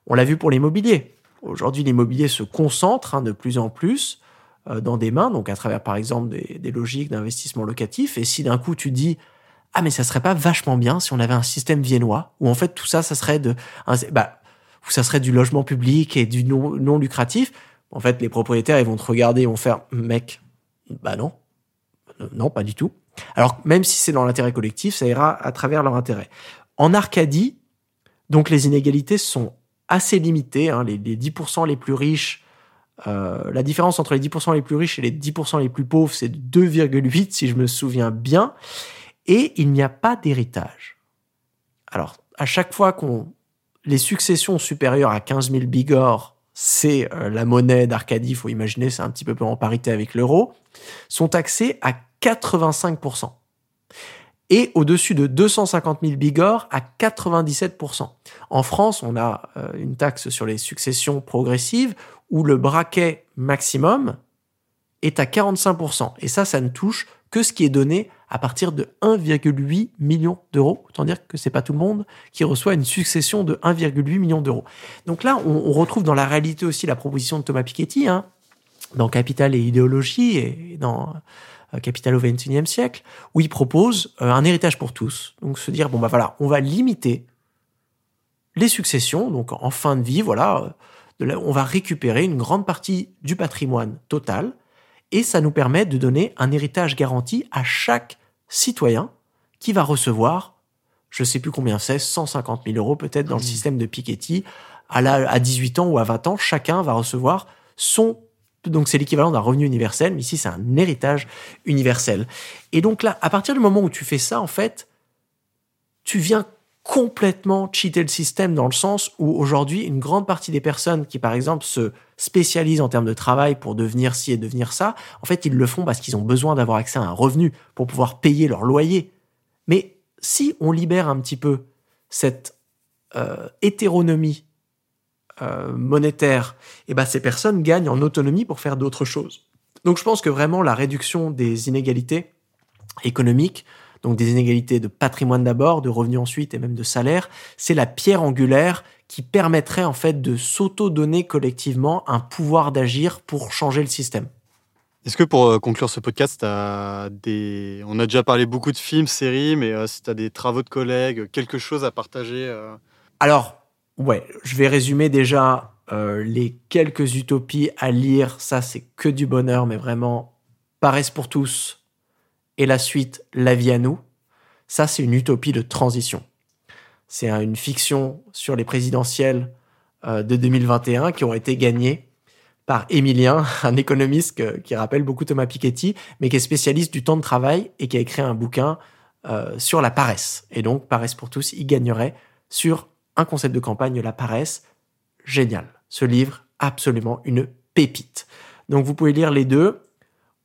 On l'a vu pour l'immobilier. Aujourd'hui, l'immobilier se concentre hein, de plus en plus euh, dans des mains, donc à travers par exemple des, des logiques d'investissement locatif. Et si d'un coup tu dis ah mais ça serait pas vachement bien si on avait un système viennois où en fait tout ça ça serait de bah où ça serait du logement public et du non, non lucratif. En fait les propriétaires ils vont te regarder ils vont faire mec bah non. Non pas du tout. Alors même si c'est dans l'intérêt collectif ça ira à travers leur intérêt. En Arcadie donc les inégalités sont assez limitées hein, les, les 10% les plus riches euh, la différence entre les 10% les plus riches et les 10% les plus pauvres, c'est 2,8 si je me souviens bien et il n'y a pas d'héritage. Alors, à chaque fois qu'on les successions supérieures à 15 000 bigors, c'est euh, la monnaie d'Arcadie, il faut imaginer, c'est un petit peu en parité avec l'euro, sont taxées à 85%. Et au-dessus de 250 000 bigors à 97%. En France, on a euh, une taxe sur les successions progressives où le braquet maximum est à 45%. Et ça, ça ne touche que ce qui est donné à partir de 1,8 million d'euros. Autant dire que c'est pas tout le monde qui reçoit une succession de 1,8 million d'euros. Donc là, on, retrouve dans la réalité aussi la proposition de Thomas Piketty, hein, dans Capital et idéologie et dans euh, Capital au XXIe siècle, où il propose euh, un héritage pour tous. Donc se dire bon bah voilà, on va limiter les successions, donc en fin de vie, voilà, euh, on va récupérer une grande partie du patrimoine total et ça nous permet de donner un héritage garanti à chaque citoyen qui va recevoir, je ne sais plus combien c'est, 150 000 euros peut-être dans le mmh. système de Piketty. À, à 18 ans ou à 20 ans, chacun va recevoir son donc c'est l'équivalent d'un revenu universel, mais ici c'est un héritage universel. Et donc là, à partir du moment où tu fais ça, en fait, tu viens complètement cheater le système dans le sens où aujourd'hui, une grande partie des personnes qui, par exemple, se spécialisent en termes de travail pour devenir ci et devenir ça, en fait, ils le font parce qu'ils ont besoin d'avoir accès à un revenu pour pouvoir payer leur loyer. Mais si on libère un petit peu cette euh, hétéronomie euh, monétaire, et eh ben ces personnes gagnent en autonomie pour faire d'autres choses. Donc je pense que vraiment la réduction des inégalités économiques donc des inégalités de patrimoine d'abord, de revenus ensuite et même de salaire, c'est la pierre angulaire qui permettrait en fait de s'auto-donner collectivement un pouvoir d'agir pour changer le système. Est-ce que pour euh, conclure ce podcast, as des... on a déjà parlé beaucoup de films, séries, mais euh, si tu as des travaux de collègues, quelque chose à partager euh? Alors, ouais, je vais résumer déjà les quelques utopies à lire. Ça, c'est que du bonheur, mais vraiment, paresse pour tous, et la suite La vie à nous, ça c'est une utopie de transition. C'est une fiction sur les présidentielles euh, de 2021 qui ont été gagnées par Emilien, [LAUGHS] un économiste qui rappelle beaucoup Thomas Piketty, mais qui est spécialiste du temps de travail et qui a écrit un bouquin euh, sur la paresse. Et donc, Paresse pour tous, il gagnerait sur un concept de campagne, la paresse. Génial. Ce livre, absolument une pépite. Donc, vous pouvez lire les deux.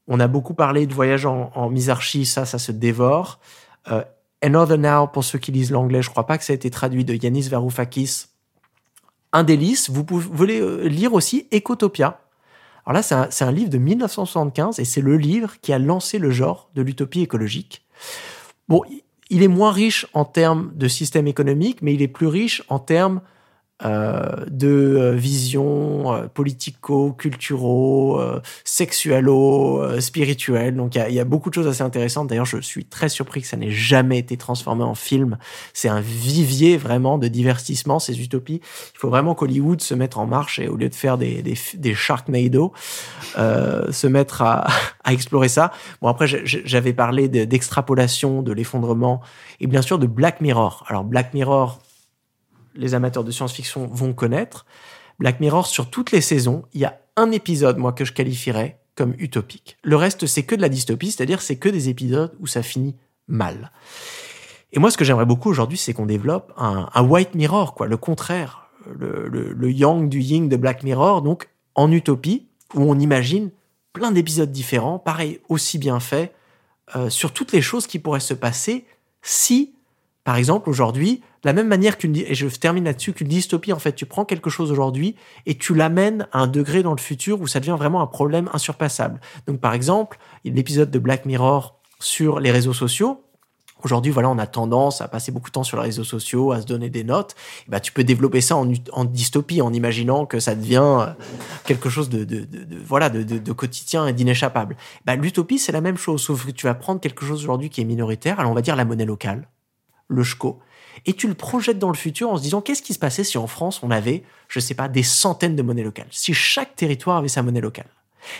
On a beaucoup parlé de voyage en, misarchie, ça, ça se dévore. Euh, Another Now, pour ceux qui lisent l'anglais, je crois pas que ça a été traduit de Yanis Varoufakis. Un délice. Vous pouvez euh, lire aussi Ecotopia. Alors là, c'est un, un, livre de 1975 et c'est le livre qui a lancé le genre de l'utopie écologique. Bon, il est moins riche en termes de système économique, mais il est plus riche en termes de euh, visions euh, politico-culturaux, euh, sexualo, spirituelles. Donc il y a, y a, beaucoup de choses assez intéressantes. D'ailleurs, je suis très surpris que ça n'ait jamais été transformé en film. C'est un vivier vraiment de divertissement, ces utopies. Il faut vraiment qu'Hollywood se mette en marche et au lieu de faire des, des, des Sharknado, euh, se mettre à, [LAUGHS] à, explorer ça. Bon, après, j'avais parlé d'extrapolation, de l'effondrement et bien sûr de Black Mirror. Alors Black Mirror, les amateurs de science-fiction vont connaître. Black Mirror, sur toutes les saisons, il y a un épisode, moi, que je qualifierais comme utopique. Le reste, c'est que de la dystopie, c'est-à-dire c'est que des épisodes où ça finit mal. Et moi, ce que j'aimerais beaucoup aujourd'hui, c'est qu'on développe un, white mirror, quoi, le contraire, le, yang du yin de Black Mirror, donc en utopie, où on imagine plein d'épisodes différents, pareil, aussi bien faits, euh, sur toutes les choses qui pourraient se passer si par exemple, aujourd'hui, de la même manière qu'une, et je termine là-dessus, qu'une dystopie, en fait, tu prends quelque chose aujourd'hui et tu l'amènes à un degré dans le futur où ça devient vraiment un problème insurpassable. Donc, par exemple, l'épisode de Black Mirror sur les réseaux sociaux, Aujourd'hui, voilà, on a tendance à passer beaucoup de temps sur les réseaux sociaux, à se donner des notes. Et bah, tu peux développer ça en, dystopie, en imaginant que ça devient euh, quelque chose de, voilà, de, quotidien et d'inéchappable. Bah, l'utopie, c'est la même chose, sauf que tu vas prendre quelque chose aujourd'hui qui est minoritaire. Alors, on va dire la monnaie locale le SCHO, et tu le projettes dans le futur en se disant qu'est-ce qui se passait si en France on avait, je sais pas, des centaines de monnaies locales, si chaque territoire avait sa monnaie locale?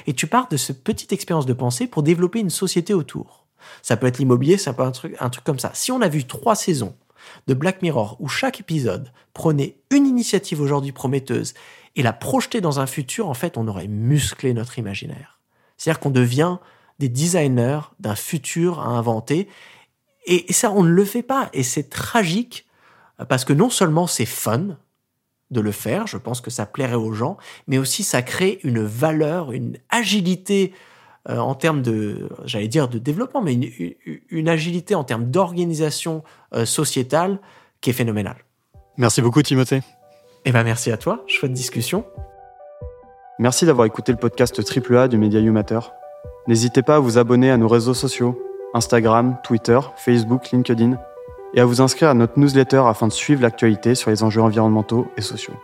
Et tu pars de cette petite expérience de pensée pour développer une société autour. Ça peut être l'immobilier, ça peut être un truc, un truc comme ça. Si on a vu trois saisons de Black Mirror où chaque épisode prenait une initiative aujourd'hui prometteuse et la projetait dans un futur, en fait, on aurait musclé notre imaginaire. C'est-à-dire qu'on devient des designers d'un futur à inventer et, ça, on ne le fait pas. Et c'est tragique parce que non seulement c'est fun de le faire, je pense que ça plairait aux gens, mais aussi ça crée une valeur, une agilité euh, en termes de, j'allais dire de développement, mais une, agilité en termes d'organisation euh, sociétale qui est phénoménale. Merci beaucoup Timothée. Eh ben merci à toi, chouette discussion. Merci d'avoir écouté le podcast AAA du Media Matter. N'hésitez pas à vous abonner à nos réseaux sociaux, Instagram, Twitter, Facebook, LinkedIn, et à vous inscrire à notre newsletter afin de suivre l'actualité sur les enjeux environnementaux et sociaux.